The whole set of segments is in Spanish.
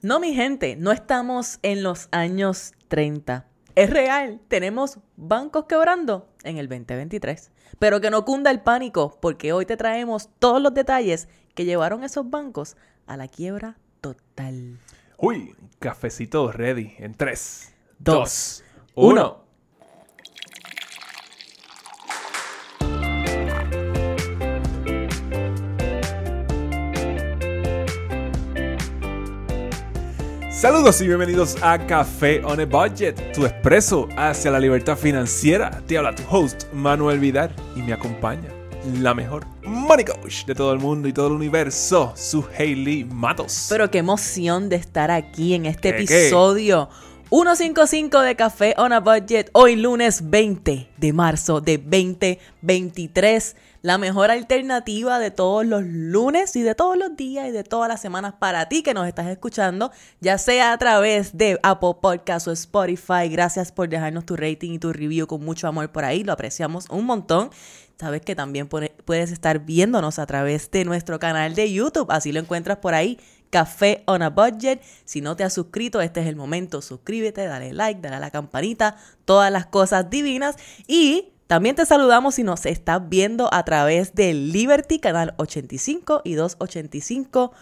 No, mi gente, no estamos en los años 30. Es real, tenemos bancos quebrando en el 2023. Pero que no cunda el pánico, porque hoy te traemos todos los detalles que llevaron esos bancos a la quiebra total. Uy, cafecito ready en 3, Dos, 2, 1. Saludos y bienvenidos a Café on a Budget, tu expreso hacia la libertad financiera. Te habla tu host Manuel Vidal y me acompaña la mejor money coach de todo el mundo y todo el universo, su Hailey Matos. Pero qué emoción de estar aquí en este ¿Qué, qué? Episodio 155 de Café on a Budget, hoy lunes 20 de marzo de 2023. La mejor alternativa de todos los lunes y de todos los días y de todas las semanas para ti que nos estás escuchando, ya sea a través de Apple Podcast o Spotify. Gracias por dejarnos tu rating y tu review con mucho amor por ahí, lo apreciamos un montón. Sabes que también puedes estar viéndonos a través de nuestro canal de YouTube, así lo encuentras por ahí, Café on a Budget. Si no te has suscrito, este es el momento, suscríbete, dale like, dale a la campanita, todas las cosas divinas. Y... También te saludamos si nos estás viendo a través de Liberty, canal 85 y 285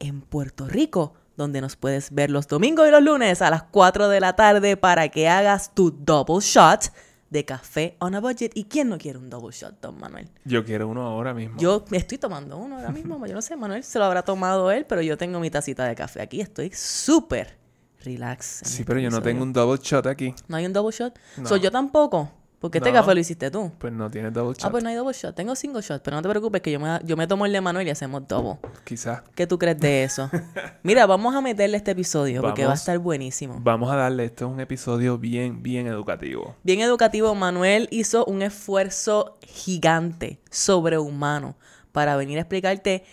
en Puerto Rico, donde nos puedes ver los domingos y los lunes a las 4 de la tarde para que hagas tu double shot de café on a budget. ¿Y quién no quiere un double shot, don Manuel? Yo quiero uno ahora mismo. Yo me estoy tomando uno ahora mismo, yo no sé, Manuel se lo habrá tomado él, pero yo tengo mi tacita de café aquí, estoy súper relax. Sí, este pero yo no tengo un double shot aquí. ¿No hay un double shot? No. Soy yo tampoco, porque este No. café lo hiciste tú. Pues no tiene double shot. Ah, pues no hay double shot. Tengo single shot, pero no te preocupes que yo me, yo me tomo el de Manuel y hacemos double. Quizás. ¿Qué tú crees de eso? Mira, vamos a meterle este episodio porque va a estar buenísimo. Vamos a darle, esto es un episodio bien, bien educativo. Bien educativo, Manuel hizo un esfuerzo gigante, sobrehumano, para venir a explicarte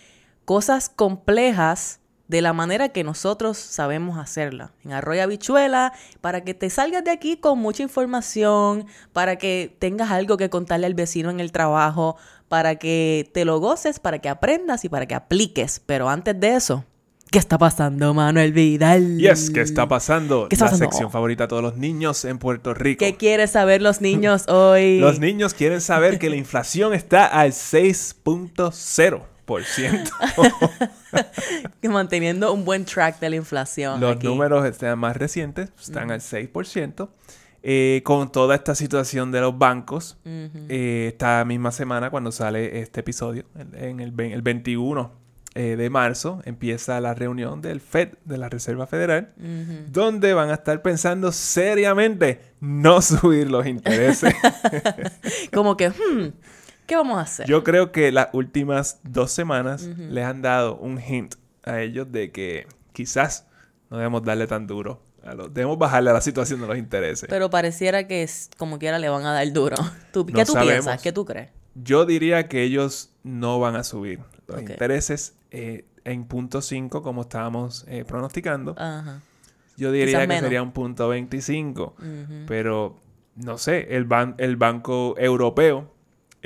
cosas complejas de la manera que nosotros sabemos hacerla. En Arroyo Habichuela, para que te salgas de aquí con mucha información, para que tengas algo que contarle al vecino en el trabajo, para que te lo goces, para que aprendas y para que apliques. Pero antes de eso, ¿qué está pasando, Manuel Vidal? Y es que está pasando ¿Qué está la pasando? sección favorita de todos los niños en Puerto Rico. ¿Qué quieren saber los niños hoy? Los niños quieren saber que la inflación está al 6.0%. Que manteniendo un buen track de la inflación. Los aquí. números están más recientes están al 6%. Eh, con toda esta situación de los bancos, eh, esta misma semana cuando sale este episodio, en el, el 21 eh, de marzo, empieza la reunión del FED, de la Reserva Federal, donde van a estar pensando seriamente no subir los intereses. Como que, hmm, ¿qué vamos a hacer? Yo creo que las últimas dos semanas les han dado un hint a ellos de que quizás no debemos darle tan duro. A los, debemos bajarle a la situación de los intereses. Pero pareciera que es, como quiera le van a dar duro. ¿Tú, ¿Qué tú sabemos. piensas? ¿Qué tú crees? Yo diría que ellos no van a subir los intereses eh, en punto 5 como estábamos eh, pronosticando. Ajá. Yo diría quizás que menos. sería un punto 25. Ujú. Pero no sé, el, ban- el Banco Europeo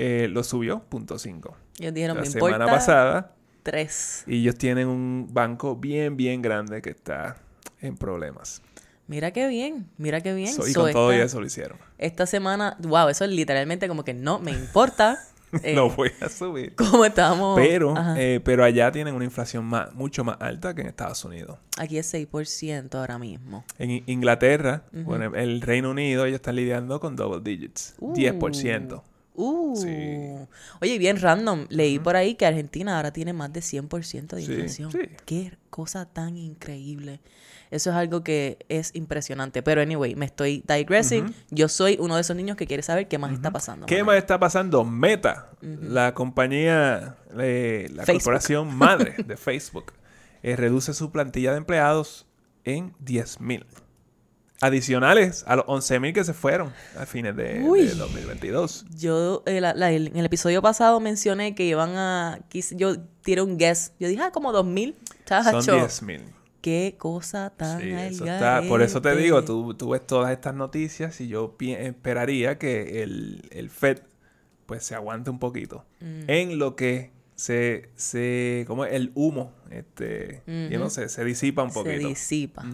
eh, lo subió punto 5. Ellos dijeron, La me semana importa pasada tres. y ellos tienen un banco bien, bien grande que está en problemas. Mira qué bien, mira qué bien. So- y So, con todo y eso lo hicieron. esta semana, wow, eso es literalmente como que no me importa. eh, no voy a subir. Cómo estamos. Pero, eh, pero allá tienen una inflación más, mucho más alta que en Estados Unidos. Aquí es 6% ahora mismo. En Inglaterra, bueno, el Reino Unido, ellos están lidiando con double digits. 10%. Uh. Sí. Oye, bien random. Leí por ahí que Argentina ahora tiene más de 100% de inflación. sí. Qué cosa tan increíble. Eso es algo que es impresionante. Pero anyway, me estoy digressing. Yo soy uno de esos niños que quiere saber qué más está pasando. ¿Qué más está pasando? Meta, la compañía, eh, la Facebook. corporación madre de Facebook, eh, reduce su plantilla de empleados en 10.000. Adicionales a los 11.000 que se fueron a fines de, Uy. de 2022. Yo eh, la- la- el- en el episodio pasado mencioné que iban a... quis- yo tiré un guess. Yo dije, ah, como 2000. Son Chacho, 10.000. Qué cosa tan Sí, al eso está. Por eso te digo, tú, tú ves todas estas noticias y yo esperaría que el, el Fed pues se aguante un poquito Mm. en lo que se, se, como el humo, este, yo no sé, se disipa un poquito. Se disipa.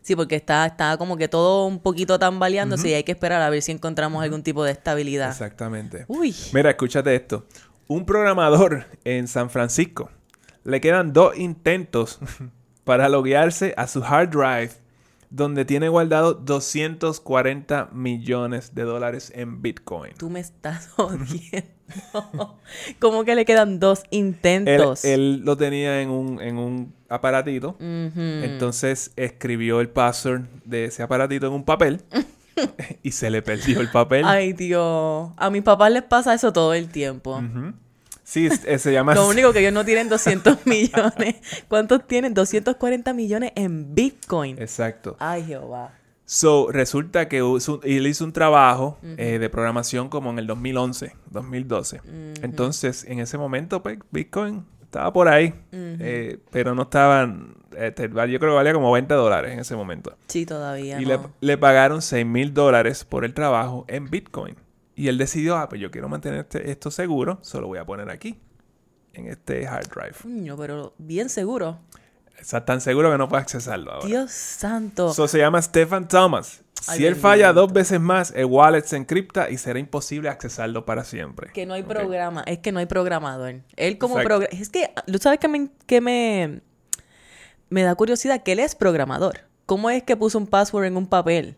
Sí, porque está, está como que todo un poquito tambaleándose y hay que esperar a ver si encontramos algún tipo de estabilidad. Exactamente. Uy. Mira, escúchate esto. Un programador en San Francisco le quedan dos intentos para loguearse a su hard drive donde tiene guardado 240 millones de dólares en Bitcoin. Tú me estás jodiendo. ¿Cómo que le quedan dos intentos? Él, lo tenía en un, en un aparatito. Entonces escribió el password de ese aparatito en un papel. y se le perdió el papel. Ay, Dios. A mis papás les pasa eso todo el tiempo. Sí, eh, se llama... Lo único que ellos no tienen 200 millones. ¿Cuántos tienen? 240 millones en Bitcoin. Exacto. Ay, Jehová. So, resulta que él hizo un trabajo eh, de programación como en el 2011, 2012. Entonces, en ese momento, pues, Bitcoin estaba por ahí, eh, pero no estaban, este, yo creo que valía como 20 dólares en ese momento. Sí, todavía. Y le, le, pagaron 6 mil dólares por el trabajo en Bitcoin. Y él decidió, ah, pues yo quiero mantener este, esto seguro, solo voy a poner aquí, en este hard drive. No, pero bien seguro. Está tan seguro que no puede accesarlo ahora. Dios santo. Eso se llama Stephen Thomas. si él falla dos veces más, el wallet se encripta y será imposible accesarlo para siempre. Que no hay programa, es que no hay programador. Él como programador, es que, ¿tú sabes que me, que me, me da curiosidad? Que él es programador. ¿Cómo es que puso un password en un papel?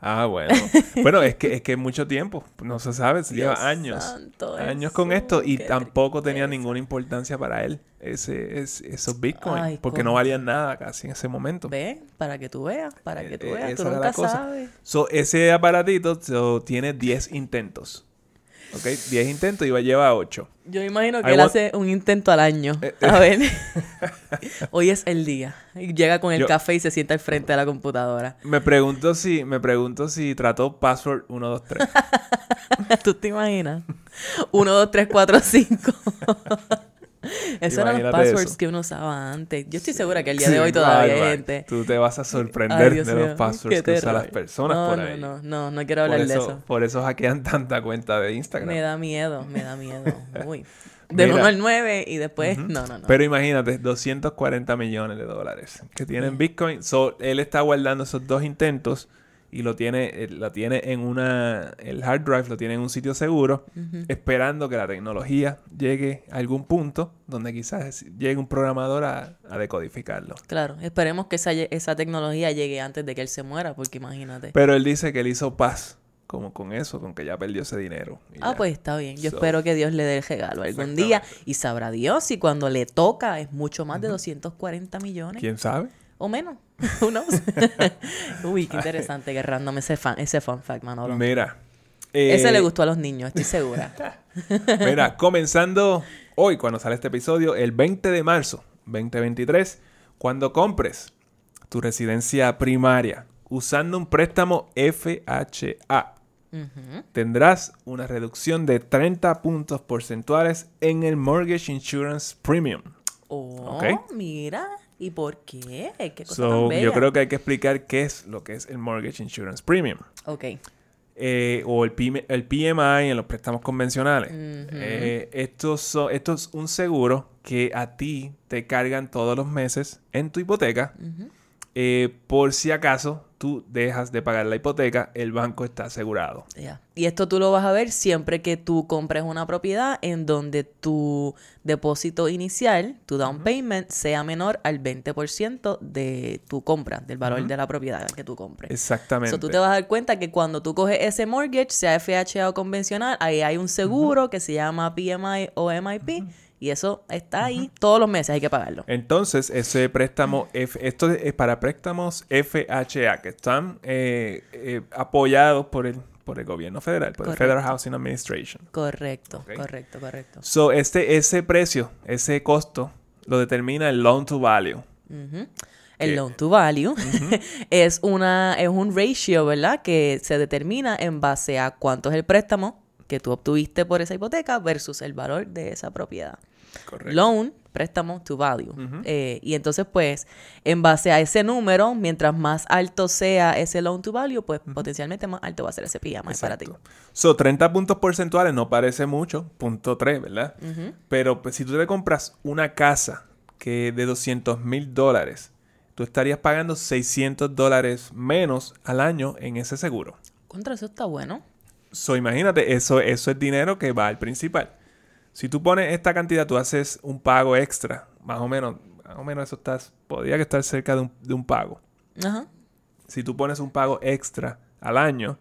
Ah, bueno. bueno, es que es que mucho tiempo, no se sabe, lleva años. años con esto y tampoco tenía ninguna importancia para él ese, esos bitcoins, porque no valían nada casi en ese momento. Ve, para que tú veas, para que tú eh, veas, tú nunca sabes. ese aparatito tiene 10 intentos. ¿Ok? 10 intentos y va a llevar 8. Yo imagino que él hace un intento al año. Eh, eh. A ver. Hoy es el día. Y llega con el café y se sienta al frente de la computadora. Me pregunto si, me pregunto si trató password 1, 2, 3. ¿Tú te imaginas? 1, 2, 3, 4, 5. Esos eran los passwords que uno usaba antes. Yo estoy segura que el día de hoy todavía hay gente. Tú te vas a sorprender de los passwords que usan las personas por ahí. No, no, no, quiero hablar de eso. Por eso hackean tanta cuenta de Instagram. Me da miedo, me da miedo. Uy. De 1 al 9 y después. No, no, no. Pero imagínate, 240 millones de dólares que tienen Bitcoin. So, él está guardando esos dos intentos y lo tiene, eh, lo tiene en una, el hard drive lo tiene en un sitio seguro, esperando que la tecnología llegue a algún punto donde quizás llegue un programador a, decodificarlo. Claro, esperemos que esa, esa tecnología llegue antes de que él se muera, porque imagínate. Pero él dice que él hizo paz como con eso, con que ya perdió ese dinero. Ah, pues está bien. Yo espero que Dios le dé el regalo algún día. Y sabrá Dios si cuando le toca es mucho más de 240 millones. ¿Quién sabe? O menos. Who Uy, qué interesante agarrándome ese, fan, ese fun fact, Manolo. Mira. ese le eh, gustó a los niños, estoy segura. Mira, comenzando hoy, cuando sale este episodio, el 20 de marzo 2023, cuando compres tu residencia primaria usando un préstamo FHA, tendrás una reducción de 30 puntos porcentuales en el Mortgage Insurance Premium. Oh, mira. ¿Y por qué? ¿Qué cosa Yo creo que hay que explicar qué es lo que es el Mortgage Insurance Premium. Ok. Eh, o el, el, PMI en los préstamos convencionales. Eh, esto, esto, es un seguro que a ti te cargan todos los meses en tu hipoteca eh, por si acaso tú dejas de pagar la hipoteca, el banco está asegurado. Y esto tú lo vas a ver siempre que tú compres una propiedad en donde tu depósito inicial, tu down payment, sea menor al 20% de tu compra, del valor de la propiedad que tú compres. Exactamente. Eso tú te vas a dar cuenta que cuando tú coges ese mortgage, sea FHA o convencional, ahí hay un seguro que se llama PMI o MIP y eso está ahí todos los meses, hay que pagarlo. Entonces, ese préstamo, esto es para préstamos FHA, que están eh, eh, apoyados por el, por el gobierno federal, por el Federal Housing Administration. Correcto, correcto, correcto. So, este, ese precio, ese costo, lo determina el loan to value. El loan to value es, una, es un ratio, ¿verdad? Que se determina en base a cuánto es el préstamo que tú obtuviste por esa hipoteca versus el valor de esa propiedad. Correcto. Loan, préstamo to value. Eh, y entonces, pues, en base a ese número, mientras más alto sea ese loan to value, pues potencialmente más alto va a ser ese PMI para ti. Exacto. So, 30 puntos porcentuales no parece mucho, punto 3, ¿verdad? Pero pues, si tú te compras una casa que de 200 mil dólares, tú estarías pagando 600 dólares menos al año en ese seguro. Contra eso está bueno. So, imagínate, eso, eso es dinero que va al principal. Si tú pones esta cantidad, tú haces un pago extra, más o menos, más o menos eso estás, podría que estar cerca de un, de un pago. Ajá. Si tú pones un pago extra al año,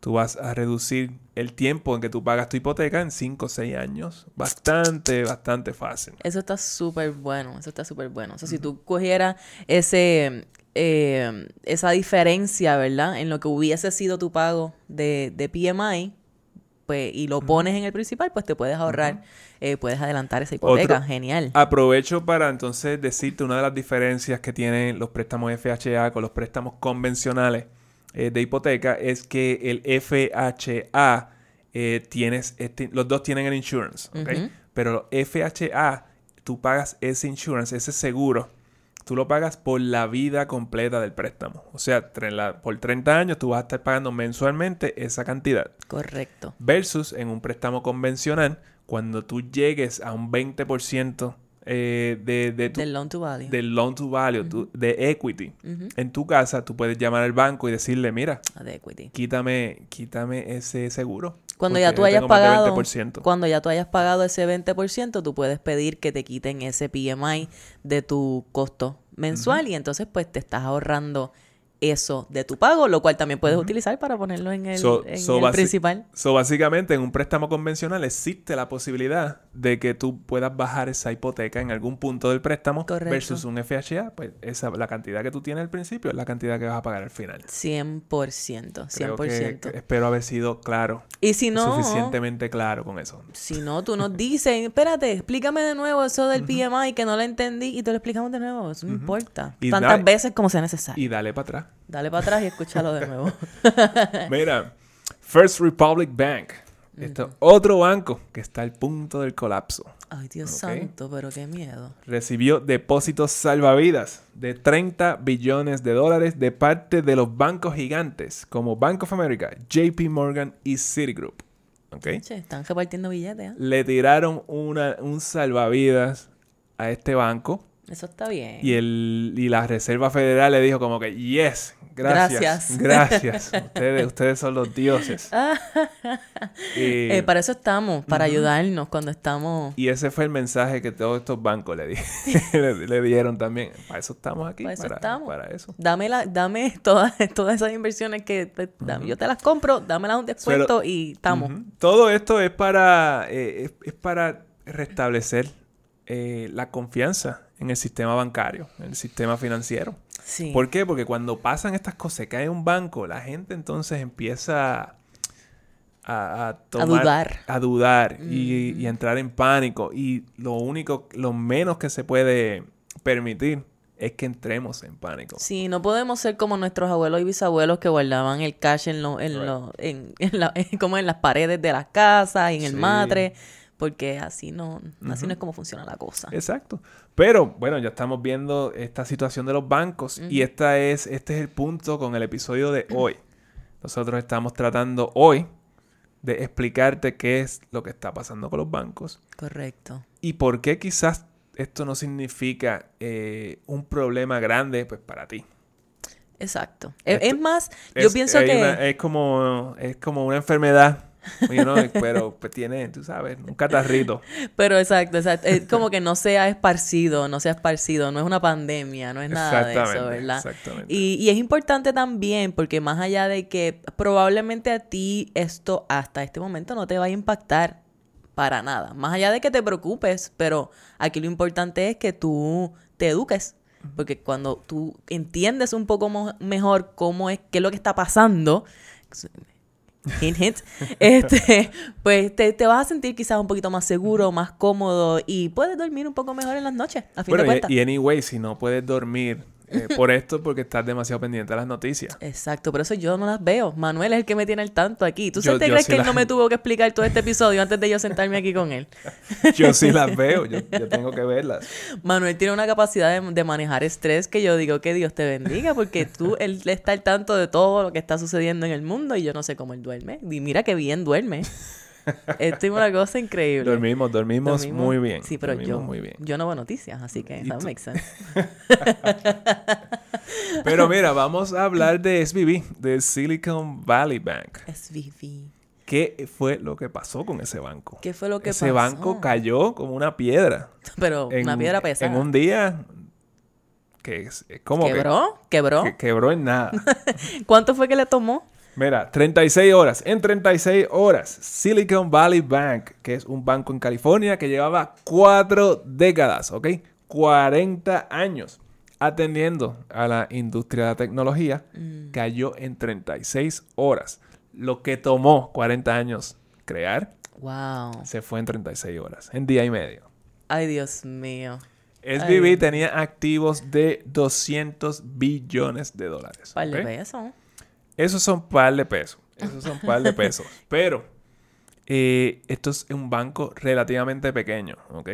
tú vas a reducir el tiempo en que tú pagas tu hipoteca en 5 o 6 años. Bastante, bastante fácil. Eso está súper bueno, eso está súper bueno. O sea, si tú cogieras ese, eh, esa diferencia, ¿verdad? En lo que hubiese sido tu pago de, de PMI, pues, y lo pones en el principal, pues te puedes ahorrar, eh, puedes adelantar esa hipoteca. Otro- Genial. Aprovecho para entonces decirte una de las diferencias que tienen los préstamos FHA con los préstamos convencionales eh, de hipoteca es que el FHA eh, tienes este- los dos tienen el insurance, ¿ok? Ujú. Pero FHA tú pagas ese insurance, ese seguro, tú lo pagas por la vida completa del préstamo. O sea, por 30 años tú vas a estar pagando mensualmente esa cantidad. Correcto. Versus en un préstamo convencional, cuando tú llegues a un 20% eh, de, de tu, Del loan to value. del loan to value, tu- de equity, en tu casa, tú puedes llamar al banco y decirle, mira, de equity. quítame, quítame ese seguro. Cuando ya tú hayas pagado, 20%". cuando ya tú hayas pagado ese 20%, tú puedes pedir que te quiten ese PMI de tu costo mensual y entonces pues te estás ahorrando eso de tu pago, lo cual también puedes utilizar para ponerlo en el, So- en so el principal. So, básicamente, en un préstamo convencional existe la posibilidad de que tú puedas bajar esa hipoteca en algún punto del préstamo Correcto. versus un FHA, pues esa, la cantidad que tú tienes al principio es la cantidad que vas a pagar al final. 100%, 100%. Creo que- que espero haber sido claro, y si no, suficientemente claro con eso. si no, tú nos dices, espérate, explícame de nuevo eso del PMI que no lo entendí y te lo explicamos de nuevo, eso no importa. Y Tantas dale- veces como sea necesario. Y dale para atrás. Dale para atrás y escúchalo de nuevo. Mira, First Republic Bank. Esto es otro banco que está al punto del colapso. Ay, Dios santo, pero qué miedo. Recibió depósitos salvavidas de 30 billones de dólares de parte de los bancos gigantes como Bank of America, JP Morgan y Citigroup. ¿Ok? Che, están repartiendo billetes, ¿eh? Le tiraron una, un salvavidas a este banco Eso está bien. y, el, y la Reserva Federal le dijo como que, yes, gracias, Gracias. gracias. ustedes, ustedes son los dioses. y, Eh, para eso estamos, para ayudarnos cuando estamos... y ese fue el mensaje que todos estos bancos le, di- le, le dieron también. Para eso estamos aquí. Para eso para, estamos. para eso. Dame, la, dame todas, todas esas inversiones que pues, yo te las compro, dámelas un descuento y estamos. Todo esto es para, eh, es, es para restablecer eh, la confianza en el sistema bancario, en el sistema financiero. Sí. ¿Por qué? Porque cuando pasan estas cosas, se cae un banco, la gente entonces empieza a, a tomar- dudar. a dudar y, y a entrar en pánico. Y lo único, lo menos que se puede permitir es que entremos en pánico. Sí, no podemos ser como nuestros abuelos y bisabuelos que guardaban el cash en lo, en Right. lo, en, en la- como en las paredes de las casas y en el Sí. matre, porque así no, así no es como funciona la cosa. Exacto. Pero bueno, ya estamos viendo esta situación de los bancos y esta es, este es el punto con el episodio de hoy. Nosotros estamos tratando hoy de explicarte qué es lo que está pasando con los bancos Correcto. y por qué quizás esto no significa eh, un problema grande pues para ti. Exacto. Es, Esto- es más, yo Es- pienso que... una- es como es como una enfermedad, pero pues tiene, tú sabes, un catarrito. Pero exacto, exacto. Es como que no sea esparcido, no sea esparcido, no es una pandemia, no es nada de eso, ¿verdad? exactamente. Y, y es importante también porque más allá de que probablemente a ti esto hasta este momento no te vaya a impactar para nada, más allá de que te preocupes, pero aquí lo importante es que tú te eduques. Porque cuando tú entiendes un poco mejor cómo es, qué es lo que está pasando, hint, hint, este, pues te, te vas a sentir quizás un poquito más seguro, más cómodo y puedes dormir un poco mejor en las noches, a fin Bueno, de y- cuentas. y, anyway, si no puedes dormir eh, por esto, porque estás demasiado pendiente de las noticias. Exacto, por eso yo no las veo. Manuel es el que me tiene al tanto aquí. ¿Tú Yo- sí te yo crees sí que él no me tuvo que explicar todo este episodio antes de yo sentarme aquí con él? Yo sí las veo, yo, yo tengo que verlas. Manuel tiene una capacidad de, de manejar estrés que yo digo que Dios te bendiga porque tú, él está al tanto de todo lo que está sucediendo en el mundo y yo no sé cómo él duerme. Y mira que bien duerme. Esto es una cosa increíble. Dormimos, dormimos, Dormimos. muy bien. Sí, pero dormimos yo, muy bien. yo no veo noticias, así que ¿Y that tú? makes sense. Pero mira, vamos a hablar de SVB, de Silicon Valley Bank. SVV. ¿Qué fue lo que pasó con ese banco? ¿Qué fue lo que ese pasó? banco cayó como una piedra. Pero en- una piedra pesada. En un día que es, es como que- ¿Quebró? ¿Quebró? que quebró en nada. ¿Cuánto fue que le tomó? Mira, 36 horas. En 36 horas, Silicon Valley Bank, que es un banco en California que llevaba cuatro décadas, ¿ok? 40 años atendiendo a la industria de la tecnología, Mm. cayó en 36 horas. Lo que tomó 40 años crear, Wow. se fue en 36 horas, en día y medio. Ay, Dios mío. SVB Ay. tenía activos de 200 billones de dólares. Par de ¿ok? Esos son par de pesos. Esos son par de pesos. Pero eh, esto es un banco relativamente pequeño, ¿ok?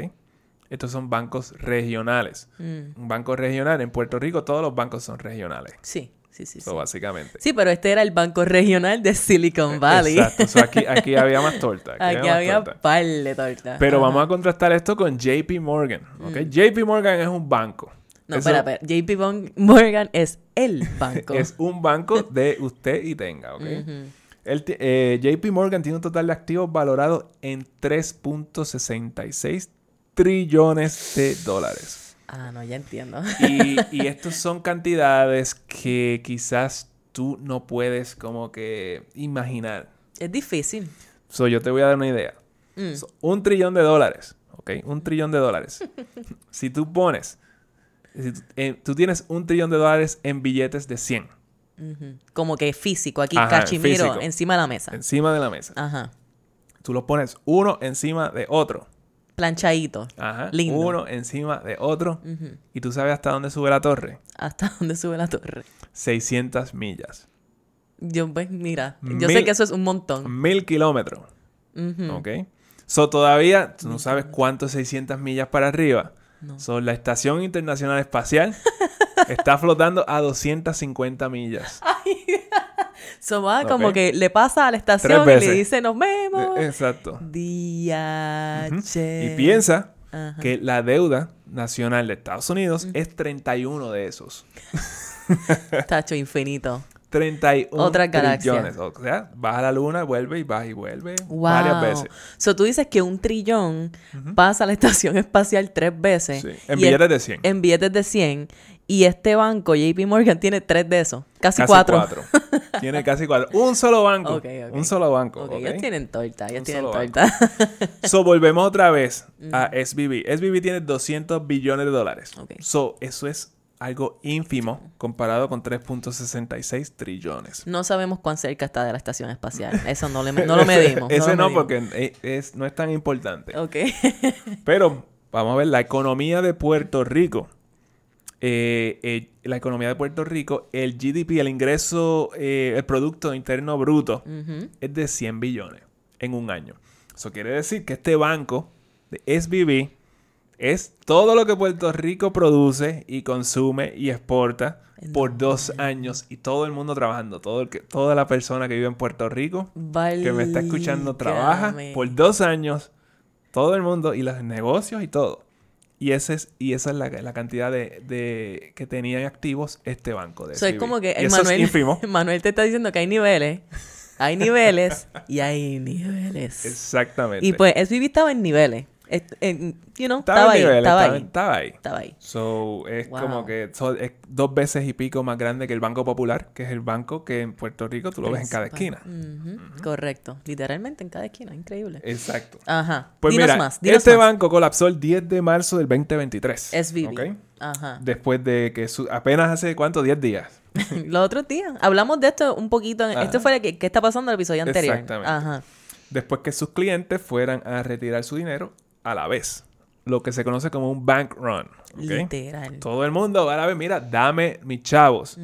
Estos son bancos regionales. Mm, Un banco regional en Puerto Rico, todos los bancos son regionales. Sí, sí, sí. So, sí. básicamente. Sí, pero este era el banco regional de Silicon Valley. Exacto. So, aquí, aquí había más torta. Aquí, Aquí había había torta. par de tortas. Pero Ajá. Mm. vamos a contrastar esto con JP Morgan, ¿ok? JP Morgan es un banco. No, Eso espera, espera. JP Morgan es el banco. Es un banco de usted y tenga, ¿ok? El ti- eh, JP Morgan tiene un total de activos valorados en 3.66 trillones de dólares. Ah, no, ya entiendo. Y, y estos son cantidades que quizás tú no puedes como que imaginar. Es difícil. So, yo te voy a dar una idea. Mm. So, un trillón de dólares, ¿ok? Un trillón de dólares. si tú pones, eh, tú tienes un trillón de dólares en billetes de 100 Ujú. Como que físico, aquí, Ajá, cachimiro, físico. encima de la mesa. encima de la mesa, Ajá. tú los pones uno encima de otro. Planchadito. Ajá. Lindo. Uno encima de otro. ¿Y tú sabes hasta dónde sube la torre? ¿Hasta dónde sube la torre? 600 millas. Yo, pues, mira, yo sé que eso es un montón. Mil kilómetros. Ujú. ¿Ok? So, todavía tú no sabes cuánto es 600 millas para arriba. No. So, la Estación Internacional Espacial está flotando a 250 millas. So va Ok. como que le pasa a la estación y le dice, nos vemos. Eh, Exacto. Día. Y piensa que la deuda nacional de Estados Unidos es 31 de esos. Tacho infinito. 31 Otra trillones. O sea, vas a la luna, vuelve y vas y vuelve Wow. varias veces. So tú dices que un trillón pasa a la estación espacial tres veces. Sí, en billetes el- de 100. En billetes de 100. Y este banco, JP Morgan, tiene tres de esos. Casi, Casi cuatro. cuatro. Tiene casi cuatro. Un solo banco. Un solo banco. Ok, ok. ellos tienen torta, ellos Un tienen torta. So, volvemos otra vez a SBB. SBB tiene 200 billones de dólares. So, eso es algo ínfimo comparado con 3.66 trillones. no sabemos cuán cerca está de la estación espacial. Eso no, le, no lo medimos. Ese lo no, medimos. porque eh, es, no es tan importante. Ok. Pero vamos a ver la economía de Puerto Rico. Eh, eh, la economía de Puerto Rico, el GDP, el ingreso, eh, el Producto Interno Bruto, es de 100 billones en un año. Eso quiere decir que este banco de SBB es todo lo que Puerto Rico produce y consume y exporta por dos años y todo el mundo trabajando. Todo el que, toda la persona que vive en Puerto Rico que me está escuchando trabaja por dos años. Todo el mundo y los negocios y todo. Y, ese es, y esa es la, la cantidad de, de- que tenía en activos este banco. De So, es SVB. como que Y el eso es Manuel. Manuel te está diciendo que hay niveles. Hay niveles y hay niveles. Exactamente. Y pues SVB estaba en niveles. You know, estaba, ahí, niveles, estaba, estaba, ahí. estaba ahí. Estaba ahí. So, es Wow. como que so- es dos veces y pico más grande que el Banco Popular, que es el banco que en Puerto Rico tú lo ves en cada esquina. Correcto. Literalmente en cada esquina. Increíble. Exacto. Ajá. Pues dinos mira, más. Dinos este más. banco colapsó el 10 de marzo del 2023. SVB. ¿ok? Ajá. Después de que su- apenas hace, ¿cuánto? 10 días. Los otros días. Hablamos de esto un poquito. en-. Esto fue que, que está pasando en el episodio anterior. Exactamente. Ajá. Después que sus clientes fueran a retirar su dinero a la vez. lo que se conoce como un bank run. ¿ok? Literal. Todo el mundo va a ver, mira, dame mis chavos.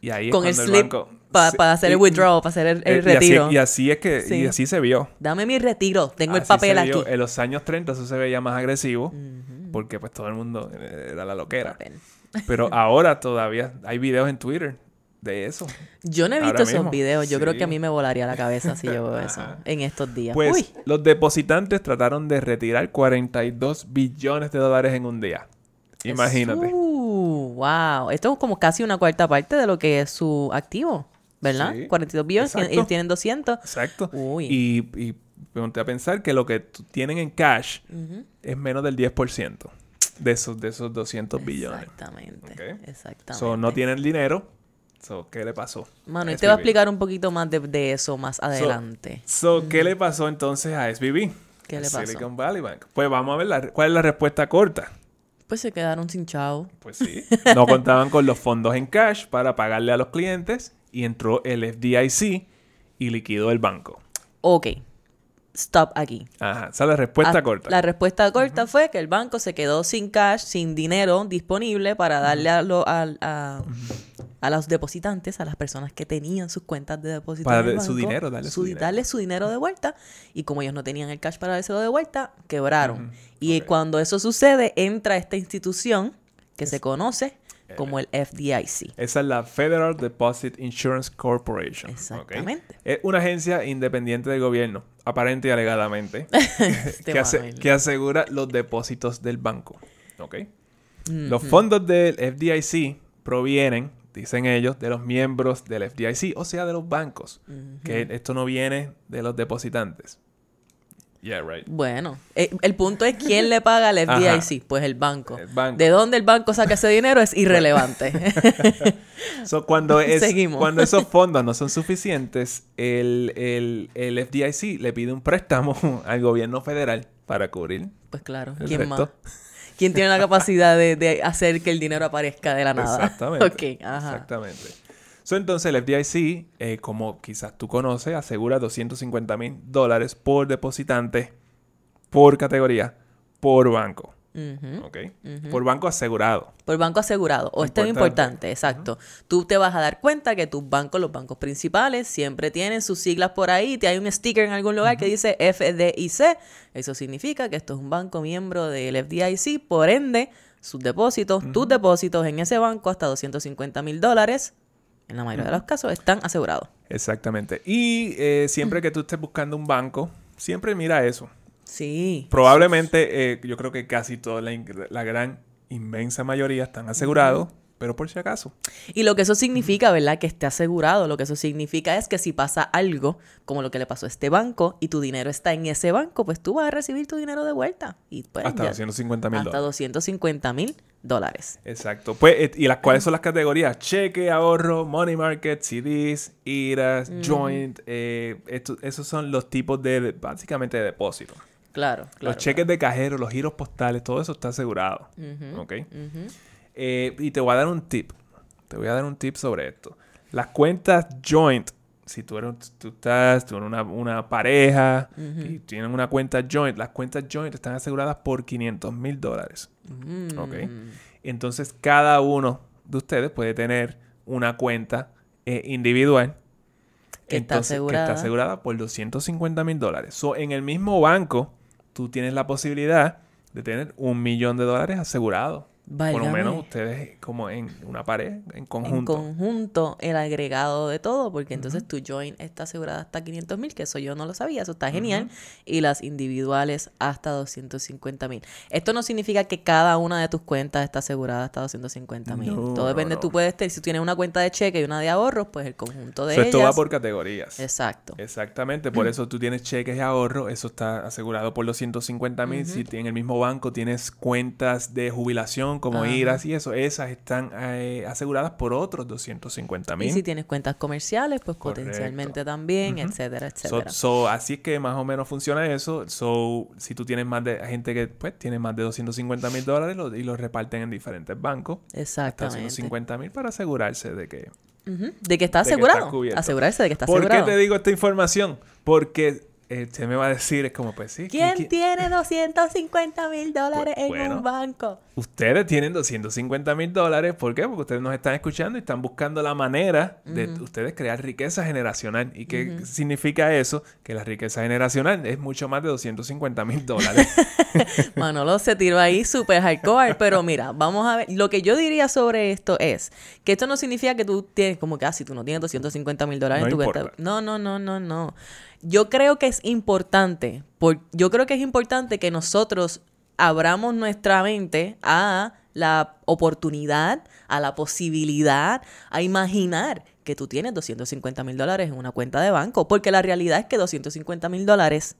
Y ahí es Con el cuando slip banco- para hacer el withdrawal, para hacer el, el eh, y así- retiro. Y así, es que, y Sí. así se vio. Dame mi retiro. Tengo el papel aquí. En los años 30 eso se veía más agresivo. Porque pues todo el mundo era la loquera. Pero ahora todavía hay videos en Twitter de eso. Yo no he visto esos mismo. videos. Yo creo que a mí me volaría la cabeza si yo veo eso en estos días. Pues Uy. los depositantes trataron de retirar 42 billones de dólares en un día. Imagínate. Uh, wow. Esto es como casi una cuarta parte de lo que es su activo, ¿verdad? Sí. 42 billones ellos tienen 200. Exacto. Uy. Y, y ponte a pensar que lo que tienen en cash es menos del 10% de esos, de esos 200 billones. Exactamente. Ok. Exactamente. So, no tienen dinero. So, ¿Qué le pasó? Mano, y te voy a explicar un poquito más de, de eso más adelante. So, ¿qué le pasó entonces a SVB? ¿Qué A le pasó? Silicon Valley Bank. Pues vamos a ver la- cuál es la respuesta corta. Pues se quedaron sin chavo. Pues sí. No contaban con los fondos en cash para pagarle a los clientes y entró el FDIC y liquidó el banco. Ok. Stop aquí. Ajá, esa es la respuesta Ah, corta. La respuesta corta fue que el banco se quedó sin cash, sin dinero disponible para darle a, lo- a, a- a los depositantes, a las personas que tenían sus cuentas de depósito. Para en el su dinero, darle su dinero. darle su dinero de vuelta. Y como ellos no tenían el cash para dárselo de vuelta, quebraron. Y cuando eso sucede, entra esta institución que se conoce como el FDIC. Esa es la Federal Deposit Insurance Corporation. Exactamente. Es una agencia independiente del gobierno, aparente y alegadamente, Este que, asegura los depósitos del banco. ¿ok? Los fondos del FDIC provienen, dicen ellos, de los miembros del FDIC, o sea, de los bancos. Que esto no viene de los depositantes. Yeah, right. Bueno, eh, el punto es quién le paga al Ajá. FDIC, pues el banco. El banco. De dónde el banco saca ese dinero es irrelevante. So, cuando, es, Seguimos. cuando esos fondos no son suficientes, el, el, el FDIC le pide un préstamo al gobierno federal para cubrir pues claro, el ¿quién más? ¿Quién tiene la capacidad de, de hacer que el dinero aparezca de la nada? Exactamente. Ok, ajá. Exactamente. So, entonces el FDIC, eh, como quizás tú conoces, asegura 250 mil dólares por depositante, por categoría, por banco. Por banco asegurado. Por banco asegurado. O esto es Importante. importante, exacto. Tú te vas a dar cuenta que tus bancos, los bancos principales, siempre tienen sus siglas por ahí. Te hay un sticker en algún lugar que dice FDIC. Eso significa que esto es un banco miembro del FDIC. Por ende, sus depósitos, tus depósitos en ese banco hasta 250 mil dólares, en la mayoría de los casos, están asegurados. Exactamente. Y eh, siempre que tú estés buscando un banco, siempre mira eso. Sí. Probablemente, eh, yo creo que casi toda la, gran, inmensa mayoría están asegurados, pero por si acaso. Y lo que eso significa, ¿verdad? Que esté asegurado. Lo que eso significa es que si pasa algo, como lo que le pasó a este banco, y tu dinero está en ese banco, pues tú vas a recibir tu dinero de vuelta. Y pues Hasta ya- 250 mil hasta dólares. 250 mil dólares. Exacto. Pues, eh, ¿y las cuáles son las categorías? Cheque, ahorro, money market, CDs, IRAs, joint. eh, esto- esos son los tipos de, de- básicamente, de depósito. Claro, claro. los cheques de cajero, los giros postales, todo eso está asegurado. ¿Ok? Eh, y te voy a dar un tip. Te voy a dar un tip sobre esto. Las cuentas joint, si tú, eres, tú estás, tú eres una, una pareja y tienen una cuenta joint, las cuentas joint están aseguradas por 500 mil dólares. Mm. ¿Ok? Entonces, cada uno de ustedes puede tener una cuenta eh, individual. Que está entonces, asegurada. Que está asegurada por 250 mil dólares. So, en el mismo banco, tú tienes la posibilidad de tener un millón de dólares asegurado. Por lo menos ustedes como en una pared, en En conjunto. conjunto, el agregado de todo, porque entonces tu joint está asegurada hasta 500 mil, que eso yo no lo sabía, eso está genial, y las individuales hasta 250 mil. Esto no significa que cada una de tus cuentas está asegurada hasta 250 mil. No, todo depende, no, tú no. puedes tener, si tú tienes una cuenta de cheque y una de ahorros, pues el conjunto de ellas. esto va por categorías. Exacto. Exactamente, por eso tú tienes cheques de ahorro, eso está asegurado por los 150 mil. Si en el mismo banco tienes cuentas de jubilación como Ajá. IRAS y eso, esas están eh, aseguradas por otros 250 Y mil. si tienes cuentas comerciales, pues Correcto. potencialmente también, etcétera, etcétera. so, así es que más o menos funciona eso. So, si tú tienes más de gente que pues tiene más de 250 mil dólares lo- y los reparten en diferentes bancos. Exactamente. 250 mil para asegurarse de que... Ujú, De que está que asegurado. está. Asegurarse de que está ¿Por qué te digo esta información? Porque eh, usted me va a decir, es como, pues sí. ¿Quién, tiene 250 mil dólares Pues, en bueno. un banco? Ustedes tienen 250 mil dólares. ¿Por qué? Porque ustedes nos están escuchando y están buscando la manera de ustedes crear riqueza generacional. ¿Y qué significa eso? Que la riqueza generacional es mucho más de 250 mil dólares. Manolo se tiró ahí súper hardcore, pero mira, vamos a ver. Lo que yo diría sobre esto es que esto no significa que tú tienes, como que, ah, si tú no tienes 250 mil dólares No en tu cuenta. importa. No, no, no, no, no. Yo creo que es importante, por, yo creo que es importante que nosotros abramos nuestra mente a la oportunidad, a la posibilidad, a imaginar que tú tienes 250 mil dólares en una cuenta de banco, porque la realidad es que 250 mil dólares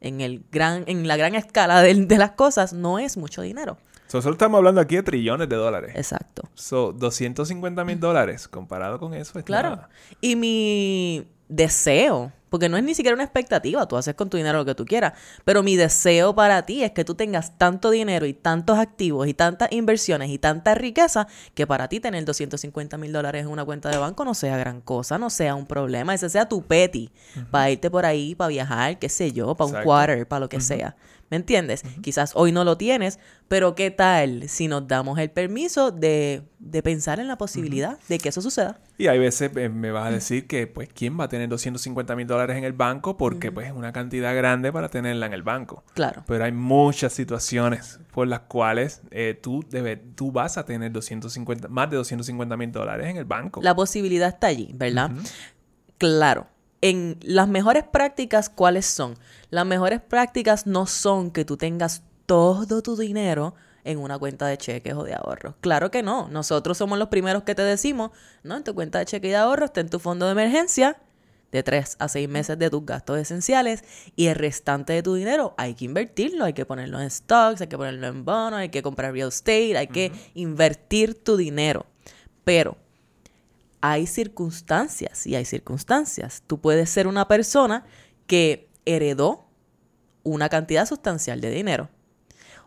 en, el gran, en la gran escala de, de las cosas no es mucho dinero. So, Nosotros estamos hablando aquí de trillones de dólares. Exacto. So, 250 mil dólares comparado con eso es Claro. nada. Y mi deseo, porque no es ni siquiera una expectativa, tú haces con tu dinero lo que tú quieras, pero mi deseo para ti es que tú tengas tanto dinero y tantos activos y tantas inversiones y tanta riqueza que para ti tener 250 mil dólares en una cuenta de banco no sea gran cosa, no sea un problema, ese sea tu petty para irte por ahí, para viajar, qué sé yo, para un quarter, para lo que sea. ¿Me entiendes? Quizás hoy no lo tienes, pero ¿qué tal si nos damos el permiso de, de pensar en la posibilidad de que eso suceda? Y hay veces eh, me vas a decir que, pues, ¿quién va a tener 250 mil dólares en el banco? Porque, pues, es una cantidad grande para tenerla en el banco. Claro. Pero hay muchas situaciones por las cuales eh, tú, debe- tú vas a tener 250, más de 250 mil dólares en el banco. La posibilidad está allí, ¿verdad? Claro. En las mejores prácticas, ¿cuáles son? Las mejores prácticas no son que tú tengas todo tu dinero en una cuenta de cheques o de ahorros. Claro que no. Nosotros somos los primeros que te decimos, no, en tu cuenta de cheques y de ahorros está en tu fondo de emergencia de 3 a 6 meses de tus gastos esenciales y el restante de tu dinero hay que invertirlo, hay que ponerlo en stocks, hay que ponerlo en bonos, hay que comprar real estate, hay que invertir tu dinero. Pero hay circunstancias y hay circunstancias. Tú puedes ser una persona que heredó una cantidad sustancial de dinero.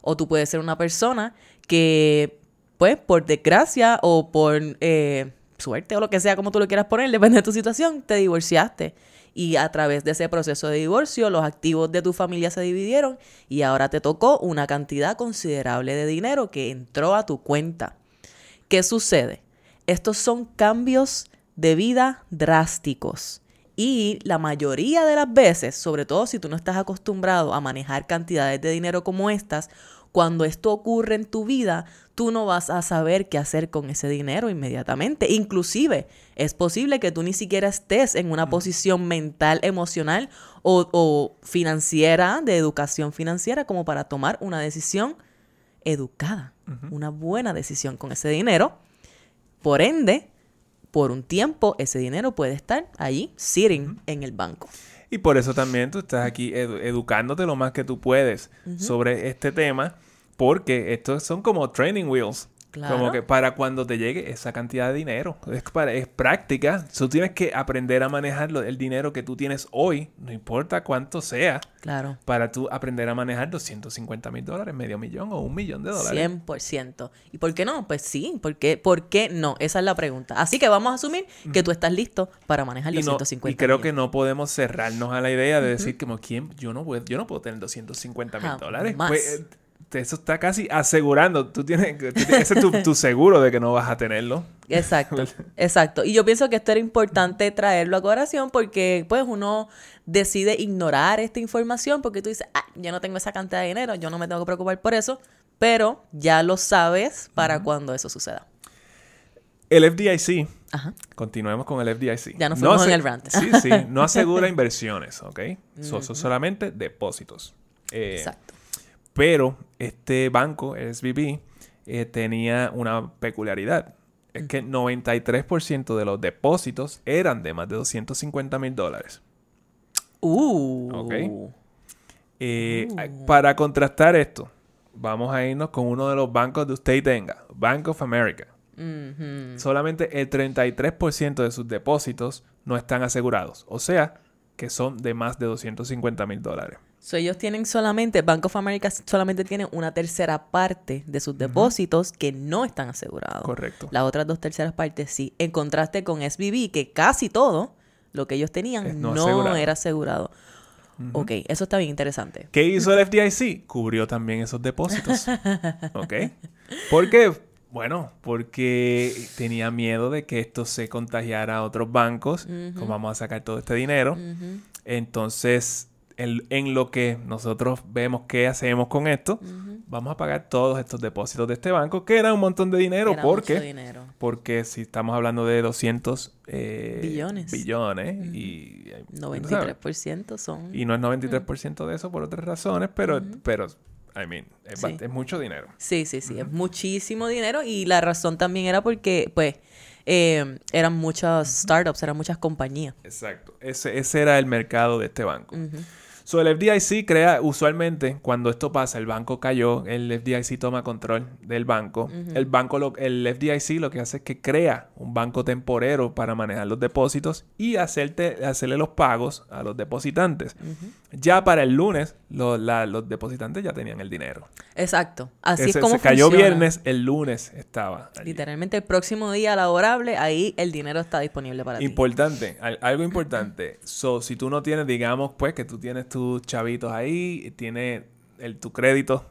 O tú puedes ser una persona que, pues, por desgracia o por eh, suerte o lo que sea, como tú lo quieras poner, depende de tu situación, te divorciaste. Y a través de ese proceso de divorcio, los activos de tu familia se dividieron y ahora te tocó una cantidad considerable de dinero que entró a tu cuenta. ¿Qué sucede? Estos son cambios de vida drásticos. Y la mayoría de las veces, sobre todo si tú no estás acostumbrado a manejar cantidades de dinero como estas, cuando esto ocurre en tu vida, tú no vas a saber qué hacer con ese dinero inmediatamente. Inclusive, es posible que tú ni siquiera estés en una posición mental, emocional o, o financiera, de educación financiera, como para tomar una decisión educada, una buena decisión con ese dinero. Por ende, por un tiempo ese dinero puede estar allí, sitting en el banco. Y por eso también tú estás aquí edu- educándote lo más que tú puedes sobre este tema, porque estos son como training wheels. Claro. Como que para cuando te llegue esa cantidad de dinero. Es, para, es práctica. Tú tienes que aprender a manejar lo- el dinero que tú tienes hoy, no importa cuánto sea, Claro. para tú aprender a manejar 250 mil dólares, medio millón o un millón de dólares. 100%. ¿Y por qué no? Pues sí, ¿por qué, ¿por qué no? Esa es la pregunta. Así que vamos a asumir que tú estás listo para manejar Y, no- 250 y creo que no podemos cerrarnos a la idea de decir como quién yo no puedo, yo no puedo tener 250 mil dólares. Pues, eh, eso está casi asegurando. Tú tienes, tú tienes- ese es tu, tu seguro de que no vas a tenerlo. Exacto, exacto. Y yo pienso que esto era importante traerlo a colación porque pues uno decide ignorar esta información porque tú dices, ah, yo no tengo esa cantidad de dinero, yo no me tengo que preocupar por eso, pero ya lo sabes para cuando eso suceda. El FDIC, Ajá. continuemos con el FDIC. Ya nos fuimos en ase- el rant. Sí, sí, no asegura inversiones, ¿ok? Son son solamente depósitos. Eh, Exacto. Pero este banco, SVB, eh, tenía una peculiaridad. Es que 93% de los depósitos eran de más de 250 mil dólares. Uh. Ok. Eh, Para contrastar esto, vamos a irnos con uno de los bancos de usted y tenga, Bank of America. Solamente el 33% de sus depósitos no están asegurados. O sea, que son de más de 250 mil dólares. So, ellos tienen solamente, Bank of America solamente tiene una tercera parte de sus depósitos que no están asegurados. Correcto. Las otras dos terceras partes sí. En contraste con SBB, que casi todo lo que ellos tenían Es no no, asegurado. era asegurado. Ok, eso está bien interesante. ¿Qué hizo el FDIC? Cubrió también esos depósitos. ¿Ok? ¿Por qué? Bueno, porque tenía miedo de que esto se contagiara a otros bancos. Como vamos a sacar todo este dinero? Entonces, en, lo que nosotros vemos qué hacemos con esto, vamos a pagar todos estos depósitos de este banco, que era un montón de dinero. Era porque, mucho dinero. porque si estamos hablando de 200 eh, Billones. billones y... eh, ¿sabes? 93% son... Y no es 93% de eso por otras razones, pero, pero I mean, es, Sí. ba- es mucho dinero. Sí, sí, sí, es muchísimo dinero y la razón también era porque, pues, eh, eran muchas startups, eran muchas compañías. Exacto. Ese, ese era el mercado de este banco. So, el FDIC crea, usualmente, cuando esto pasa, el banco cayó, el FDIC toma control del banco. El banco, lo- el FDIC lo que hace es que crea un banco temporero para manejar los depósitos y hacerte, hacerle los pagos a los depositantes. Ya para el lunes, lo- la- los depositantes ya tenían el dinero. Exacto. Así Ese- es como se cayó funciona. viernes, el lunes estaba. allí. Literalmente el próximo día laborable, ahí el dinero está disponible para ti. Importante, al- algo importante. So, si tú no tienes, digamos, pues que tú tienes tus chavitos ahí, tienes el, tu crédito,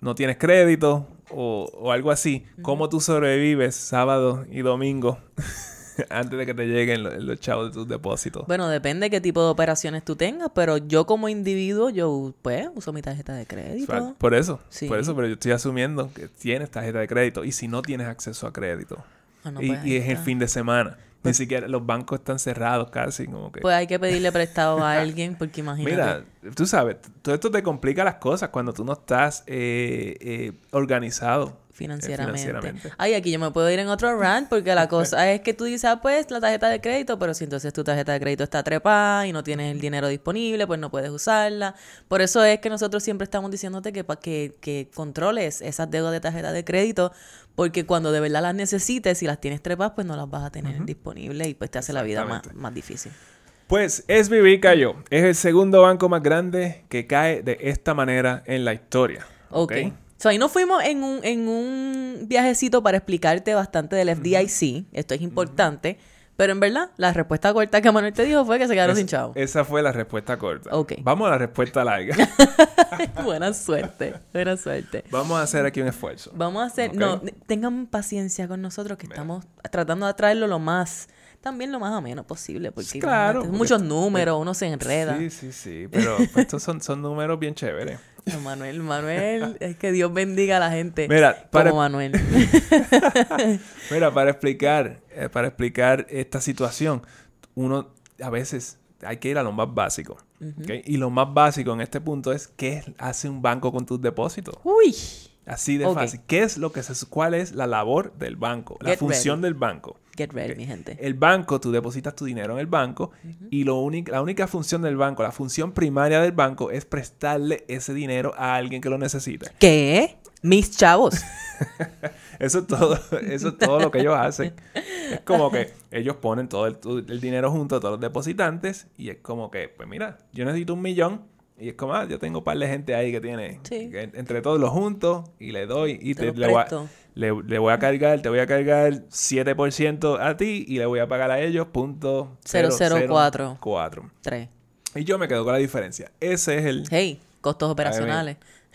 no tienes crédito o, o algo así, ¿cómo tú sobrevives sábado y domingo antes de que te lleguen los, los chavos de tus depósitos? Bueno, depende qué tipo de operaciones tú tengas, pero yo como individuo, yo pues uso mi tarjeta de crédito. Por eso, Sí. por eso, pero yo estoy asumiendo que tienes tarjeta de crédito y si no tienes acceso a crédito Ah, no, y, pues, y es el fin de semana, ni siquiera los bancos están cerrados casi, como que... Pues hay que pedirle prestado a alguien porque imagínate. Mira, tú sabes, todo esto te complica las cosas cuando tú no estás eh, eh, organizado. Financieramente. financieramente. Ay, aquí yo me puedo ir en otro rant porque la cosa es que tú dices, ah, pues la tarjeta de crédito, pero si entonces tu tarjeta de crédito está trepada y no tienes el dinero disponible, pues no puedes usarla. Por eso es que nosotros siempre estamos diciéndote que, que, que controles esas deudas de tarjeta de crédito, porque cuando de verdad las necesites, si las tienes trepadas, pues no las vas a tener disponibles y pues te hace la vida más, más difícil. Pues SVB cayó. Es el segundo banco más grande que cae de esta manera en la historia. Ok. ¿ok? So, ahí nos fuimos en un, en un viajecito para explicarte bastante del FDIC. Esto es importante. Pero en verdad, la respuesta corta que Manuel te dijo fue que se quedaron Es- sin chavo. Esa fue la respuesta corta. Ok. Vamos a la respuesta larga. buena suerte. Buena suerte. Vamos a hacer aquí un esfuerzo. Vamos a hacer... No, tengan paciencia con nosotros que estamos tratando de traerlo lo más... También lo más ameno posible. Porque Claro, porque- muchos números, uno se enreda. Sí, sí, sí. Pero pues, estos son, son números bien chéveres. No, Manuel, Manuel, es que Dios bendiga a la gente. Mira, para- Como Manuel. Mira, para explicar, eh, para explicar esta situación, uno a veces hay que ir a lo más básico. Y lo más básico en este punto es qué hace un banco con tus depósitos. Uy. Así de fácil. ¿Qué es lo que se, cuál es la labor del banco? La función ready. del banco. Get ready, Ok. mi gente. El banco, tú depositas tu dinero en el banco y lo la única función del banco, la función primaria del banco es prestarle ese dinero a alguien que lo necesita. ¿Qué? Mis chavos. Eso es todo, eso es todo lo que ellos hacen. Es como que ellos ponen todo el, el dinero junto a todos los depositantes y es como que, pues mira, yo necesito un millón y es como, ah, yo tengo un par de gente ahí que tiene, Sí. que entre todos los junto y le doy y Te le, voy a, presto. le- le voy a cargar, te voy a cargar 7% a ti y le voy a pagar a ellos punto 004. 4. Tres. Y yo me quedo con la diferencia. Ese es el... Hey, costos operacionales.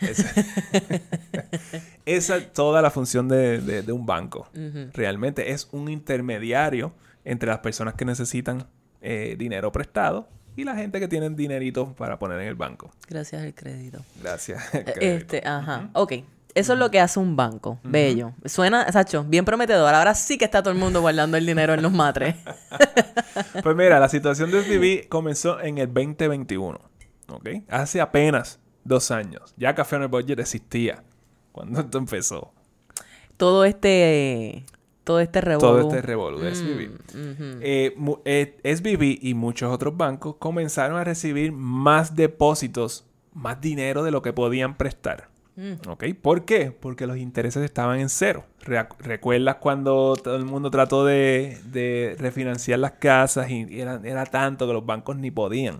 esa es toda la función de, de- de un banco. Realmente es un intermediario entre las personas que necesitan eh, dinero prestado y la gente que tienen dinerito para poner en el banco. Gracias al crédito. Gracias. Eh, crédito. Este, ajá. Ok. Eso es lo que hace un banco. Bello. Suena, Sacho, bien prometedor. Ahora sí que está todo el mundo guardando el dinero en los matres. Pues mira, la situación de SVB comenzó en el 2021. ¿Ok? Hace apenas dos años. Ya Café on el Budget existía cuando esto empezó. todo este. Todo este revolú. Todo este revolú de SVB. Mm, eh, SVB y muchos otros bancos comenzaron a recibir más depósitos, más dinero de lo que podían prestar. Mm. ¿Ok? ¿Por qué? Porque los intereses estaban en cero. Re- ¿Recuerdas cuando todo el mundo trató de, de refinanciar las casas y era, era tanto que los bancos ni podían?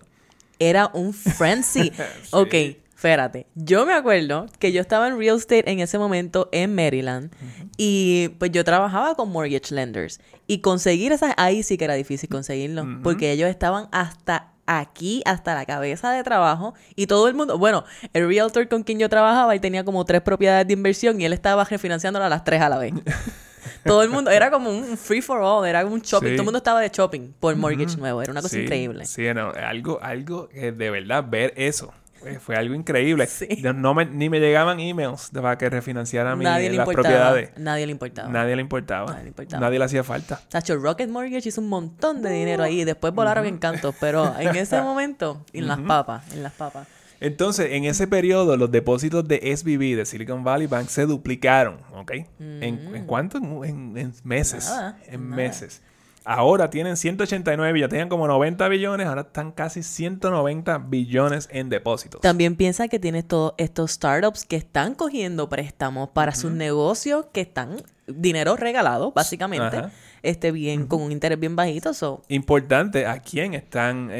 Era un frenzy. Ok, espérate. Yo me acuerdo que yo estaba en real estate en ese momento en Maryland y pues yo trabajaba con mortgage lenders y conseguir esas, ahí sí que era difícil conseguirlo porque ellos estaban hasta aquí hasta la cabeza de trabajo y todo el mundo, bueno, el realtor con quien yo trabajaba, él tenía como tres propiedades de inversión y él estaba refinanciándolas a las tres a la vez. todo el mundo, era como un free for all, era como un shopping, todo el mundo estaba de shopping por mortgage nuevo, era una cosa increíble. Sí, algo, algo de verdad, ver eso. Fue algo increíble. No me, ni me llegaban emails de para que refinanciara mi, las propiedades. Nadie le importaba. Nadie le importaba. Nadie le, importaba. Nadie le hacía falta. Tacho, Rocket Mortgage hizo un montón de dinero ahí. Después volaron en cantos. Pero en ese momento, en las papas. En las papas. Entonces, en ese periodo, los depósitos de SBB, de Silicon Valley Bank, se duplicaron, ¿ok? ¿En, ¿En, mm. cuánto? En, meses. en meses. Ahora tienen 189 ya tenían como 90 billones, ahora están casi 190 billones en depósitos. También piensa que tienes todos estos startups que están cogiendo préstamos para sus negocios, que están dinero regalado, básicamente, este bien, con un interés bien bajito. Importante, ¿a quién están, eh,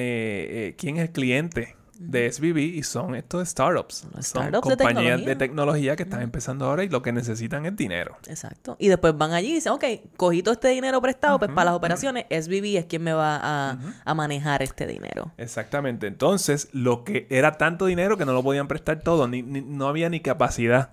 eh, quién es el cliente? De SBB y son estos startups. son compañías de tecnología. que están empezando ahora y lo que necesitan es dinero. Exacto. Y después van allí y dicen, ok, cogí todo este dinero prestado pues para las operaciones, SBB es quien me va a, manejar este dinero. Exactamente. Entonces, lo que era tanto dinero que no lo podían prestar todo, ni, no había ni capacidad.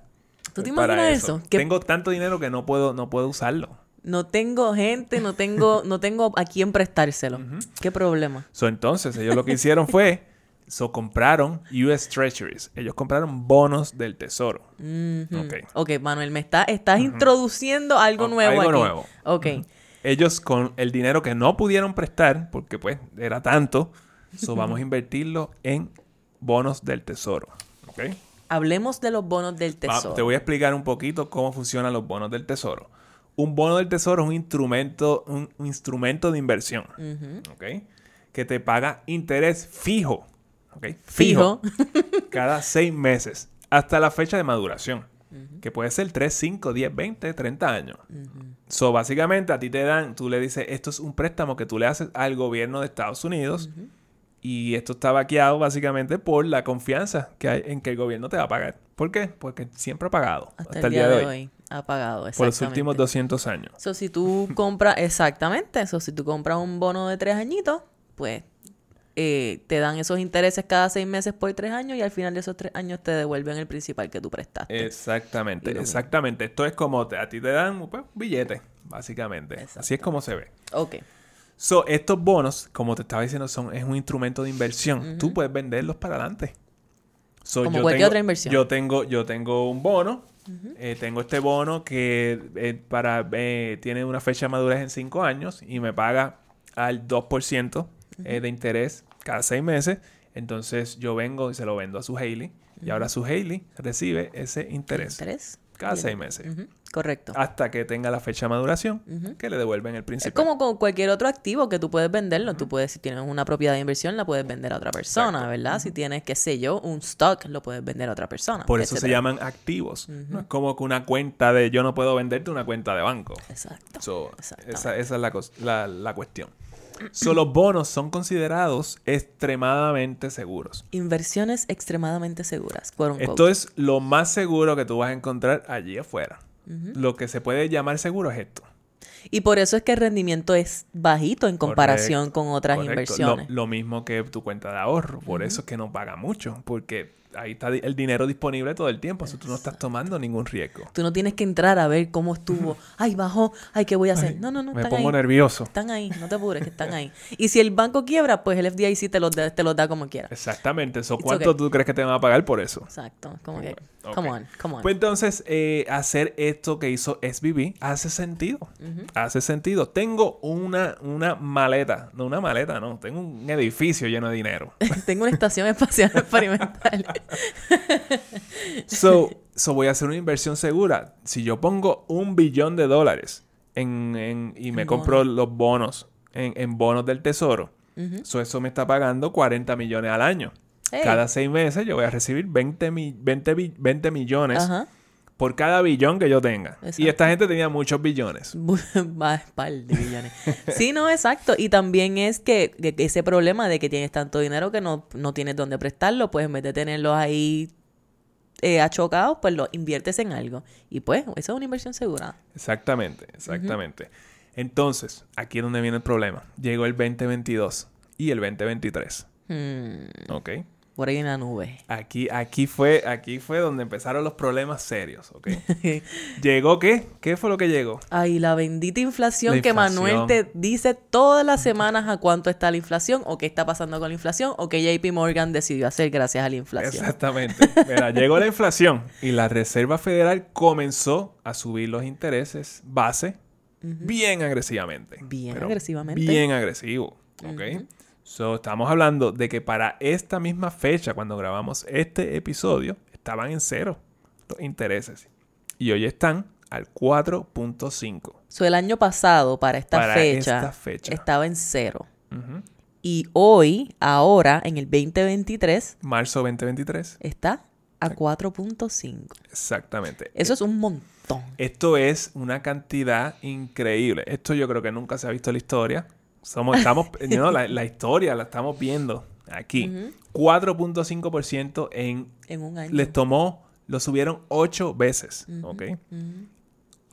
¿Tú te imaginas eso? Tengo tanto dinero que no puedo, no puedo usarlo. No tengo gente, no tengo, no tengo a quién prestárselo. ¿Qué problema? So, entonces, ellos lo que hicieron fue So compraron US Treasuries. Ellos compraron bonos del tesoro. Ok, Manuel, me está, estás introduciendo algo nuevo algo nuevo. Ok. Ellos con el dinero que no pudieron prestar, porque pues era tanto, so vamos a invertirlo en bonos del tesoro. Ok. Hablemos de los bonos del tesoro. te voy a explicar un poquito cómo funcionan los bonos del tesoro. Un bono del tesoro es un instrumento, un, instrumento de inversión. ¿Ok? Que te paga interés fijo Fijo. cada seis meses hasta la fecha de maduración. Que puede ser 3, 5, 10, 20, 30 años. So, básicamente a ti te dan, tú le dices, esto es un préstamo que tú le haces al gobierno de Estados Unidos. Y esto está vaqueado básicamente por la confianza que hay en que el gobierno te va a pagar. ¿Por qué? Porque siempre ha pagado. Hasta, el día, de hoy. Ha pagado, Por los últimos 200 años. So, si tú compras, exactamente, eso, si tú compras un bono de tres añitos, pues eh, te dan esos intereses cada seis meses por tres años y al final de esos tres años te devuelven el principal que tú prestaste. Exactamente, exactamente. Esto es como a ti te dan pues, un billete, básicamente. Así es como se ve. Ok. So, estos bonos, como te estaba diciendo, son, es un instrumento de inversión. Tú puedes venderlos para adelante. como cualquier otra inversión. Yo tengo, yo tengo un bono. Eh, tengo este bono que eh, para tiene una fecha de madurez en cinco años y me paga al 2% de interés cada seis meses. Entonces yo vengo y se lo vendo a su Hailey. Y ahora su Hailey recibe ese interés. Cada seis meses. Correcto. Hasta que tenga la fecha de maduración, que le devuelven el principal. Es como con cualquier otro activo que tú puedes venderlo. Tú puedes, si tienes una propiedad de inversión, la puedes vender a otra persona, ¿verdad? Si tienes, qué sé yo, un stock, lo puedes vender a otra persona. Por eso se llaman activos. No es como que una cuenta de yo no puedo venderte una cuenta de banco. Exacto. esa, es la, la cuestión. So, los bonos son considerados extremadamente seguros. Inversiones extremadamente seguras. Esto es lo más seguro que tú vas a encontrar allí afuera. Lo que se puede llamar seguro es esto. Y por eso es que el rendimiento es bajito en comparación con otras inversiones. Lo, mismo que tu cuenta de ahorro. Por eso es que no paga mucho. Porque ahí está el dinero disponible todo el tiempo. Eso tú no estás tomando ningún riesgo. Tú no tienes que entrar a ver cómo estuvo. Ay, bajó. Ay, ¿qué voy a hacer? no, no, no. Me pongo nervioso. Están ahí. No te apures, que están ahí. Y si el banco quiebra, pues el FDIC te los, da, te los da como quiera. Exactamente. Eso, ¿Cuánto tú crees que te van a pagar por eso? Exacto. Como que... Come on, come on. Pues entonces, eh, hacer esto que hizo SBB hace sentido. Hace sentido. Tengo una, una maleta. No una maleta, no. Tengo un edificio lleno de dinero. Tengo una estación espacial experimental. so, so, voy a hacer una inversión segura. Si yo pongo un billón de dólares en, y me compro los bonos en, bonos del tesoro, eso me está pagando 40 millones al año. Cada seis meses yo voy a recibir 20, 20, millones por cada billón que yo tenga. Y esta gente tenía muchos billones. Más par de billones. sí, no, exacto. Y también es que, ese problema de que tienes tanto dinero que no, no tienes dónde prestarlo, pues en vez de tenerlos ahí eh, achocados, pues lo inviertes en algo. Y pues, eso es una inversión segura. Exactamente, exactamente. Entonces, aquí es donde viene el problema. Llegó el 2022 y el 2023. Hmm, ¿Ok? Por ahí en la nube. Aquí, aquí, fue, aquí fue donde empezaron los problemas serios, ¿ok? ¿Llegó qué? ¿Qué fue lo que llegó? Ay, la bendita inflación, La que. Manuel te dice todas las semanas a cuánto está la inflación o qué está pasando con la inflación o que JP Morgan decidió hacer gracias a la inflación. Exactamente. Mira, llegó la inflación y la Reserva Federal comenzó a subir los intereses base bien agresivamente. Bien agresivamente. Bien agresivo, ¿ok? So, estamos hablando de que para esta misma fecha, cuando grabamos este episodio, estaban en cero los intereses. Y hoy están al 4.5. So, el año pasado, para esta, Para fecha, esta fecha. estaba en cero. Y hoy, ahora, en el 2023, Marzo 2023. está a 4.5. Exactamente. Eso es un montón. Esto es una cantidad increíble. Esto yo creo que nunca se ha visto en la historia. Somos, estamos, know, la, la historia la estamos viendo aquí. 4.5% en... En un año. Les tomó, lo subieron 8 veces. ¿Ok?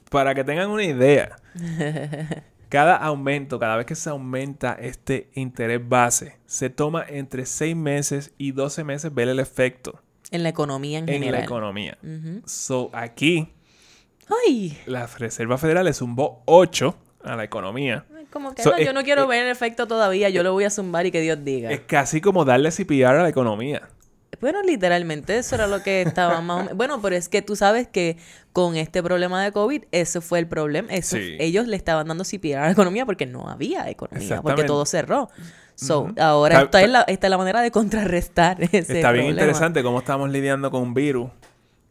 Para que tengan una idea. Cada aumento, cada vez que se aumenta este interés base, se toma entre 6 meses y 12 meses ver el efecto En la economía en, en general. la economía. So, aquí Ay, la Reserva Federal le zumbó 8 a la economía. Como que So, no, es- yo no quiero es- ver el efecto todavía, yo lo voy a zumbar y que Dios diga. Es casi como darle CPR a la economía. Bueno, literalmente eso era lo que estaba más o menos. Bueno, pero es que tú sabes que con este problema de COVID, ese fue el problema. Eso, Sí. Ellos le estaban dando CPR a la economía porque no había economía, porque todo cerró. So, ahora Está- esta, es la, esta es la manera de contrarrestar ese Está bien problema. interesante cómo estamos lidiando con un virus.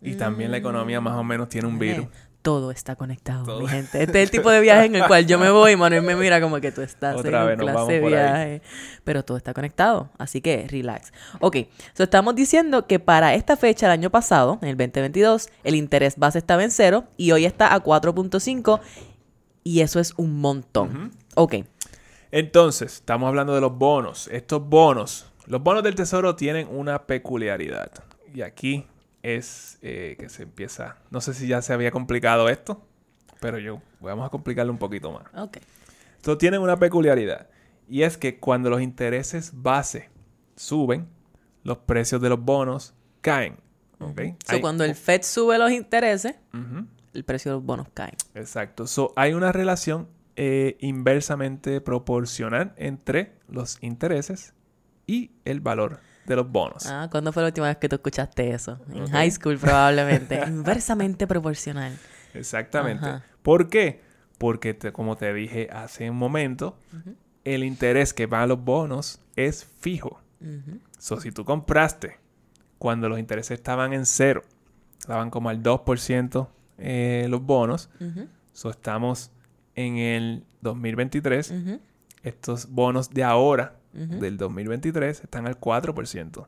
Y también la economía más o menos tiene un virus. Todo está conectado, Todo. mi gente. Este es el tipo de viaje en el cual yo me voy y Manuel me mira como que tú estás Otra en vez un nos clase vamos de por ahí. viaje. Pero todo está conectado, así que relax. Ok, so estamos diciendo que para esta fecha, el año pasado, en el 2022, el interés base estaba en cero y hoy está a 4.5 y eso es un montón. Ok, Entonces, estamos hablando de los bonos. Estos bonos, los bonos del tesoro tienen una peculiaridad. Y aquí es eh, que se empieza. No sé si ya se había complicado esto, pero yo vamos a complicarlo un poquito más. ok. Esto tienen una peculiaridad. Y es que cuando los intereses base suben, los precios de los bonos caen. ¿Ok? So, Hay- cuando el Fed sube los intereses, el precio de los bonos cae. Exacto. So, hay una relación eh, inversamente proporcional entre los intereses y el valor de los bonos. Ah, ¿cuándo fue la última vez que tú escuchaste eso? En high school probablemente. Inversamente proporcional. Exactamente. Ajá. ¿Por qué? Porque, te- como te dije hace un momento, el interés que van a los bonos es fijo. Ujú. So, si tú compraste cuando los intereses estaban en cero, estaban como al 2% eh, los bonos, Ujú. so, estamos en el 2023. Ujú. Estos bonos de ahora, Ujú. del 2023, están al 4%.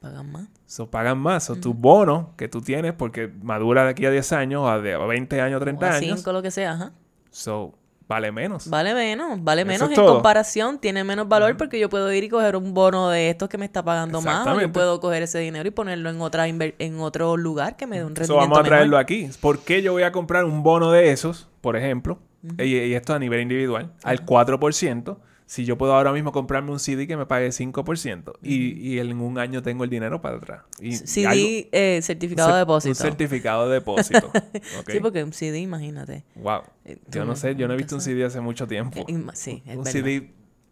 Pagan más. So, pagan más. O tu bono que tú tienes, porque madura de aquí a 10 años, a de- a 20 años, 30 O a años. cinco, lo que sea, ajá. So, vale menos. Vale menos, vale Eso menos en todo. comparación, tiene menos valor porque yo puedo ir y coger un bono de estos que me está pagando más o yo puedo coger ese dinero y ponerlo en otra en otro lugar que me dé un So, rendimiento vamos a traerlo menor. aquí. ¿Por qué yo voy a comprar un bono de esos, por ejemplo, y, y esto a nivel individual, al 4%, si yo puedo ahora mismo comprarme un CD que me pague 5% y, y en un año tengo el dinero para atrás? Y, y CD, algo- eh, certificado de depósito. Un certificado de depósito. Sí, porque un CD, imagínate. Wow. Eh, Yo no sé, yo no he visto un. CD hace mucho tiempo. Sí, es un verdad. CD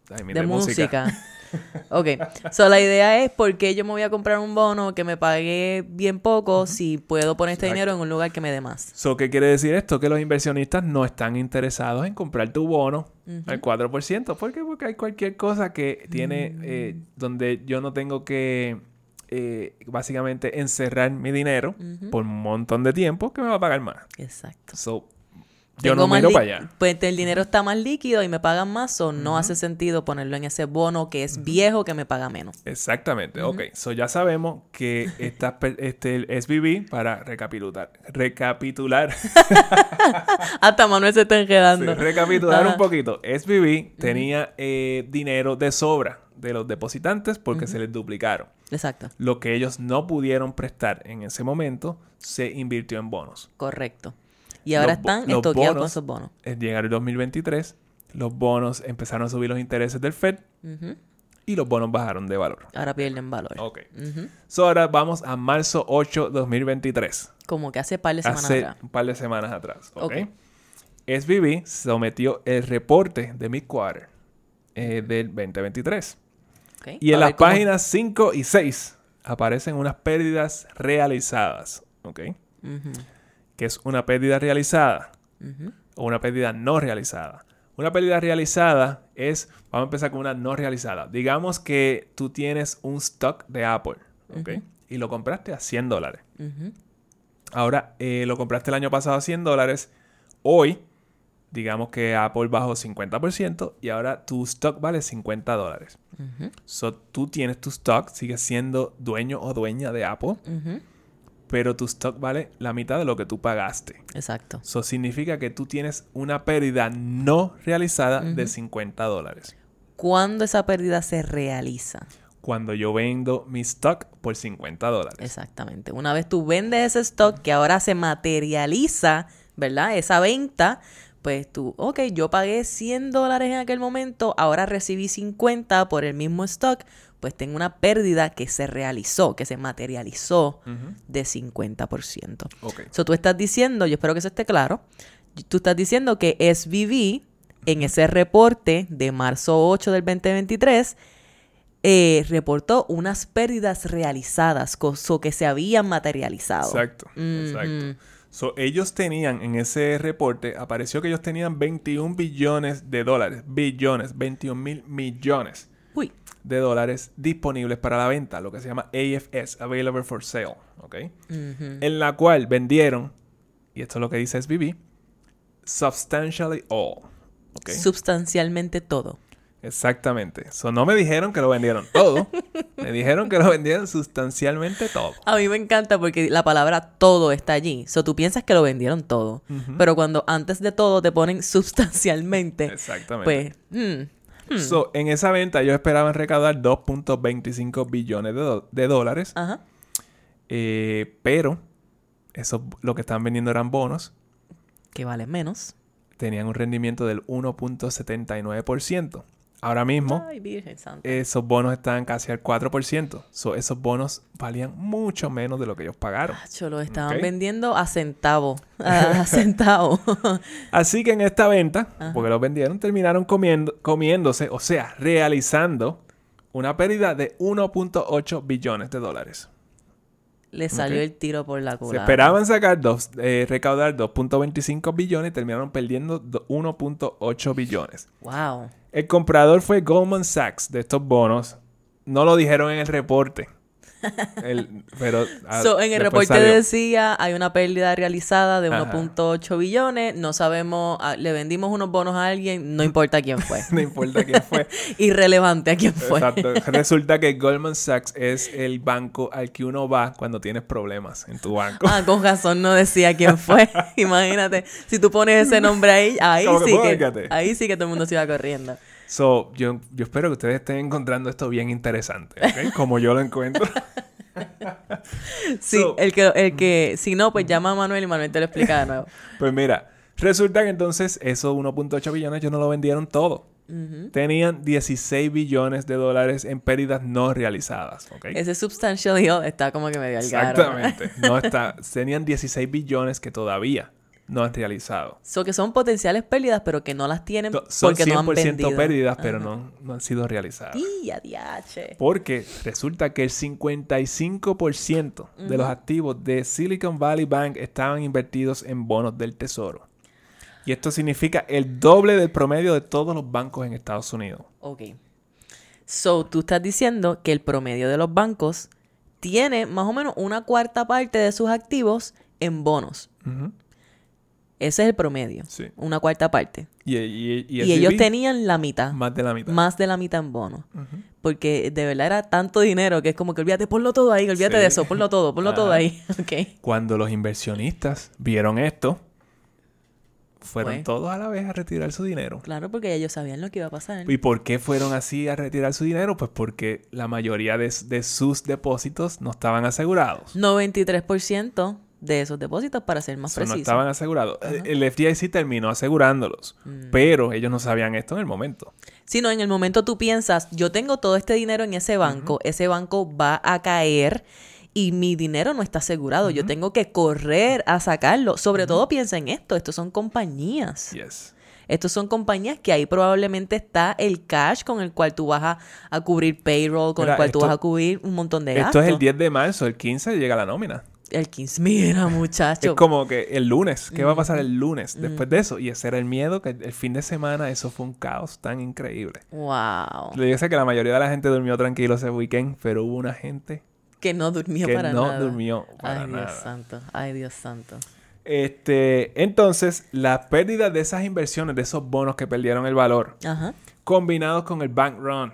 de música. ok, so la idea es por qué yo me voy a comprar un bono que me pague bien poco si puedo poner este Exacto. dinero en un lugar que me dé más. So, ¿Qué quiere decir esto? Que los inversionistas no están interesados en comprar tu bono al 4%. ¿Por qué? Porque hay cualquier cosa que tiene, Mm. eh, donde yo no tengo que, eh, básicamente, encerrar mi dinero por un montón de tiempo que me va a pagar más. Exacto. So, yo no miro para allá. Pues el dinero está más líquido y me pagan más, o no hace sentido ponerlo en ese bono que es viejo que me paga menos. Exactamente, ok. So ya sabemos que esta, este el SBB, para recapitular, recapitular, Hasta Manuel se está sí, enredando. recapitular un poquito, SBB tenía eh, dinero de sobra de los depositantes porque se les duplicaron. Exacto, Lo que ellos no pudieron prestar en ese momento se invirtió en bonos. correcto. Y ahora Los están estoqueados con esos bonos. Es llegar el 2023, los bonos empezaron a subir los intereses del Fed y los bonos bajaron de valor. Ahora pierden valor. Ok. Ujú. So, ahora vamos a marzo 8, 2023. Como que hace par de semanas hace atrás. un par de semanas atrás. ¿ok? Ok. SVB sometió el reporte de mid-quarter eh, del 2023. Ok. Y en las cómo- páginas 5 y 6 aparecen unas pérdidas realizadas. ¿Ok? Ujú, Que es una pérdida realizada o una pérdida no realizada. Una pérdida realizada es, vamos a empezar con una no realizada. Digamos que tú tienes un stock de Apple, ¿ok? Y lo compraste a 100 dólares. Ahora, eh, lo compraste el año pasado a 100 dólares. Hoy, digamos que Apple bajó 50% y ahora tu stock vale 50 dólares. So, tú tienes tu stock, sigues siendo dueño o dueña de Apple. Pero tu stock vale la mitad de lo que tú pagaste. Exacto. Eso significa que tú tienes una pérdida no realizada de 50 dólares. ¿Cuándo esa pérdida se realiza? Cuando yo vendo mi stock por 50 dólares. Exactamente. Una vez tú vendes ese stock que ahora se materializa, ¿verdad? Esa venta, pues tú, ok, yo pagué 100 dólares en aquel momento, ahora recibí 50 por el mismo stock, pues tengo una pérdida que se realizó, que se materializó de 50%. Ok. So, tú estás diciendo, yo espero que eso esté claro, tú estás diciendo que SVB en ese reporte de marzo 8 del 2023 eh, reportó unas pérdidas realizadas, cosa que se habían materializado. Exacto, exacto. So, ellos tenían en ese reporte, apareció que ellos tenían 21 billones de dólares, billones, 21 mil millones Uy, de dólares disponibles para la venta, lo que se llama AFS, Available for Sale, ¿ok? En la cual vendieron, y esto es lo que dice SBB, substantially all, ¿ok? sustancialmente todo. Exactamente. So, no me dijeron que lo vendieron todo, me dijeron que lo vendieron sustancialmente todo. A mí me encanta porque la palabra todo está allí. So, tú piensas que lo vendieron todo. Pero cuando antes de todo te ponen sustancialmente, Exactamente. pues, mm, So, en esa venta ellos esperaban recaudar 2.25 billones de, dólares, ajá. eh, pero eso lo que estaban vendiendo eran bonos, Que vale menos. tenían un rendimiento del 1.79%. Ahora mismo Ay, Virgen Santa. esos bonos estaban casi al 4%. So, esos bonos valían mucho menos de lo que ellos pagaron. Chacho, lo estaban vendiendo a centavo. A centavo. Así que en esta venta, porque los vendieron, terminaron comiendo, comiéndose, o sea, realizando una pérdida de 1.8 billones de dólares. Le salió el tiro por la Se culata. esperaban sacar dos, eh, recaudar 2.25 billones y terminaron perdiendo do- 1.8 billones. Wow. El comprador fue Goldman Sachs de estos bonos. No lo dijeron en el reporte. El- pero ah, So, en el reporte salió. decía hay una pérdida realizada de Ajá. 1.8 billones. No sabemos, ah, le vendimos unos bonos a alguien, no importa quién fue. no importa quién fue. Irrelevante a quién fue. Exacto. Resulta que Goldman Sachs es el banco al que uno va cuando tienes problemas en tu banco. Ah, con razón no decía quién fue. Imagínate, si tú pones ese nombre ahí, ahí Como sí que, ahí sí que todo el mundo se iba corriendo. So, yo, yo espero que ustedes estén encontrando esto bien interesante, ¿ok? Como yo lo encuentro. Sí, So- el que, el que, si no, pues llama a Manuel y Manuel te lo explica de nuevo. Pues mira, resulta que entonces esos 1.8 billones ellos no lo vendieron todo. Tenían 16 billones de dólares en pérdidas no realizadas, ¿ok? Ese substantial yield está como que medio al. Exactamente. No está, tenían 16 billones que todavía no han realizado. So que son potenciales pérdidas, pero que no las tienen To- Son porque no han 100% vendido. pérdidas, pero no, no han sido realizadas. Y adiache. Porque resulta que el 55% de los activos de Silicon Valley Bank estaban invertidos en bonos del tesoro. Y esto significa el doble del promedio de todos los bancos en Estados Unidos. Ok. So, tú estás diciendo que el promedio de los bancos tiene más o menos una cuarta parte de sus activos en bonos. Ujú. Ese es el promedio. Sí. Una cuarta parte. Y, y- y Y, ellos tenían la mitad. más de la mitad. Más de la mitad en bonos. Porque de verdad era tanto dinero que es como que olvídate, ponlo todo ahí, olvídate Sí. de eso, ponlo todo, ponlo todo ahí. Ok. Cuando los inversionistas vieron esto, fueron Fue. todos a la vez a retirar su dinero. Claro, porque ellos sabían lo que iba a pasar. ¿Y por qué fueron así a retirar su dinero? Pues porque la mayoría de, de sus depósitos no estaban asegurados. 93% de esos depósitos para ser más So, no estaban asegurados. El FDIC terminó asegurándolos, Mm. pero ellos no sabían esto en el momento. Si no, en el momento tú piensas, yo tengo todo este dinero en ese banco, ese banco va a caer y mi dinero no está asegurado. Yo tengo que correr a sacarlo. Sobre todo piensa en esto, estos son compañías. Yes. Estos son compañías que ahí probablemente está el cash con el cual tú vas a, a cubrir payroll, con Mira, el cual tú vas a cubrir un montón de gastos. Esto es el 10 de marzo, el 15 llega la nómina. El 15, mira muchacho. Es como que el lunes, ¿qué va a pasar el lunes después de eso? Y ese era el miedo, que el fin de semana eso fue un caos tan increíble. Wow. Yo sé que la mayoría de la gente durmió tranquilo ese weekend, pero hubo una gente Que no durmió que para no nada. durmió para Ay, nada. Dios santo. Ay, Dios santo. Este, entonces, la pérdida de esas inversiones, de esos bonos que perdieron el valor, Ajá. combinados con el bank run,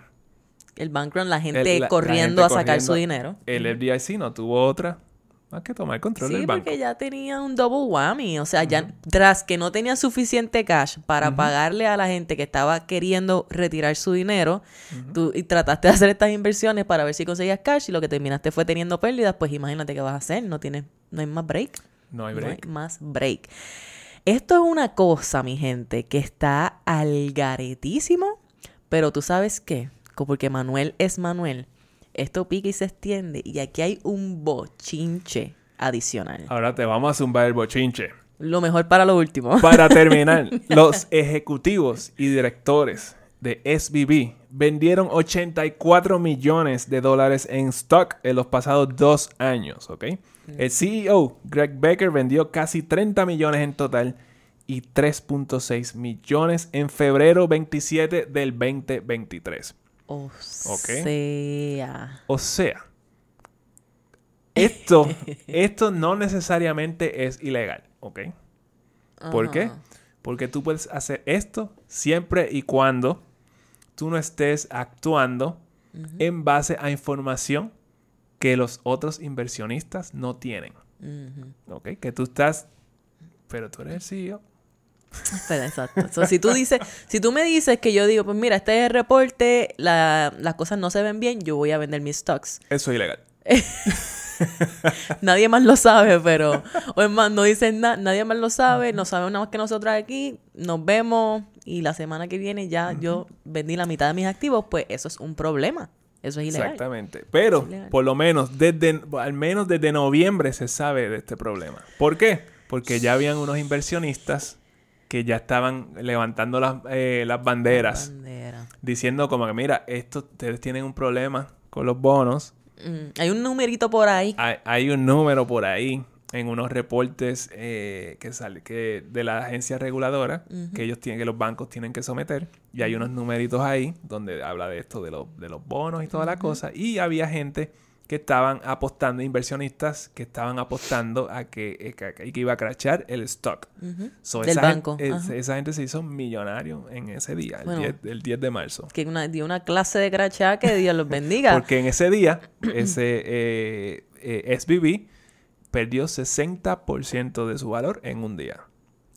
El bank run, la gente el- la- la corriendo gente a sacar su dinero. El FDIC no tuvo otra más que tomar control Sí, del banco. porque ya tenía un double whammy. O sea, ya tras que no tenía suficiente cash para pagarle a la gente que estaba queriendo retirar su dinero, tú y trataste de hacer estas inversiones para ver si conseguías cash y lo que terminaste fue teniendo pérdidas, pues imagínate qué vas a hacer. No tienes, no hay más break. No hay No break. hay más break. Esto es una cosa, mi gente, que está al garetísimo, pero tú sabes qué, porque Manuel es Manuel. Esto pica y se extiende y aquí hay un bochinche adicional. Ahora te vamos a zumbar el bochinche. Lo mejor para lo último. Para terminar, los ejecutivos y directores de SBB vendieron 84 millones de dólares en stock en los pasados dos años, ¿ok? El CEO, Greg Becker, vendió casi 30 millones en total y 3.6 millones en febrero 27 del 2023. O sea. O sea, esto, esto no necesariamente es ilegal, ¿ok? ¿Por qué? Porque tú puedes hacer esto siempre y cuando tú no estés actuando en base a información que los otros inversionistas no tienen. Ujú. ¿Ok? Que tú estás... Pero tú eres el CEO. Pero exacto. So, si tú dices, si tú me dices que yo digo, pues mira, este es el reporte, la- las cosas no se ven bien, yo voy a vender mis stocks. Eso es ilegal. Nadie más lo sabe, pero. O es más, no dicen nada, nadie más lo sabe, no sabe nada más que nosotros aquí. Nos vemos y la semana que viene ya yo vendí la mitad de mis activos, pues eso es un problema. Eso es ilegal. Exactamente. Pero, ilegal. por lo menos, desde, al menos desde noviembre se sabe de este problema. ¿Por qué? Porque ya habían unos inversionistas que ya estaban levantando las, eh, las banderas, Bandera. diciendo como que, mira, esto, ustedes tienen un problema con los bonos. Mm, hay un numerito por ahí. Hay, hay un número por ahí en unos reportes eh, que sale que de la agencia reguladora que ellos tienen que los bancos tienen que someter y hay unos numeritos ahí donde habla de esto de, los de los bonos y toda la cosa y había gente que estaban apostando inversionistas que estaban apostando a que, eh, que, que iba a crachar el stock. So, Del esa banco, es- ajá. esa gente se hizo millonario en ese día el, Bueno. 10, el 10 de marzo Que una, dio una clase de crachá que Dios los bendiga. porque en ese día, ese eh, eh, SBB perdió 60% de su valor en un día.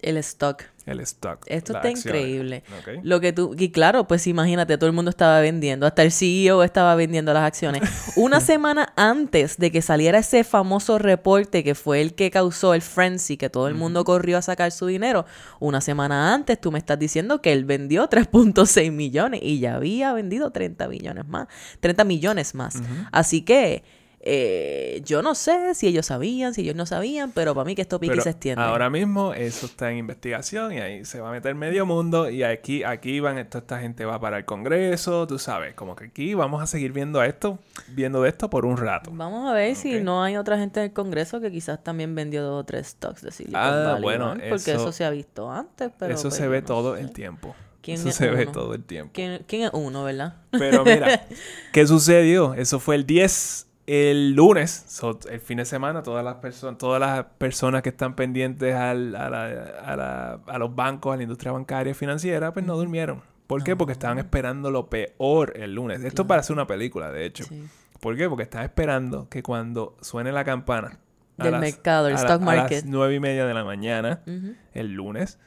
El stock. El stock. Esto está acciones. increíble. Lo que tú, y claro, pues imagínate, todo el mundo estaba vendiendo, hasta el CEO estaba vendiendo las acciones. Una semana antes de que saliera ese famoso reporte que fue el que causó el frenzy, que todo el mundo corrió a sacar su dinero, una semana antes tú me estás diciendo que él vendió 3.6 millones y ya había vendido 30 millones más, 30 millones más. Así que eh, yo no sé si ellos sabían, si ellos no sabían, pero para mí que esto pique se extiende. ahora mismo eso está en investigación y ahí se va a meter medio mundo y aquí, aquí van, toda esta gente va para el Congreso, tú sabes, como que aquí vamos a seguir viendo esto, viendo de esto por un rato. Vamos a ver si no hay otra gente en el Congreso que quizás también vendió dos o tres stocks de Silicon Ah, Valley bueno, Bank, porque eso- eso se ha visto antes, pero eso pues, se ve no todo sé. el tiempo. ¿Quién Eso es se ve todo el tiempo. ¿Quién, quién es uno, verdad? Pero mira, ¿qué sucedió? Eso fue el 10, el lunes, so, el fin de semana, todas las personas, todas las personas que están pendientes al- a, la- a la- a los bancos, a la industria bancaria y financiera, pues no durmieron. ¿Por qué? Porque estaban esperando lo peor el lunes. Esto parece una película, de hecho. Sí. ¿Por qué? Porque estaban esperando que cuando suene la campana a Del mercado, el a la- stock a market. las nueve y media de la mañana, el lunes,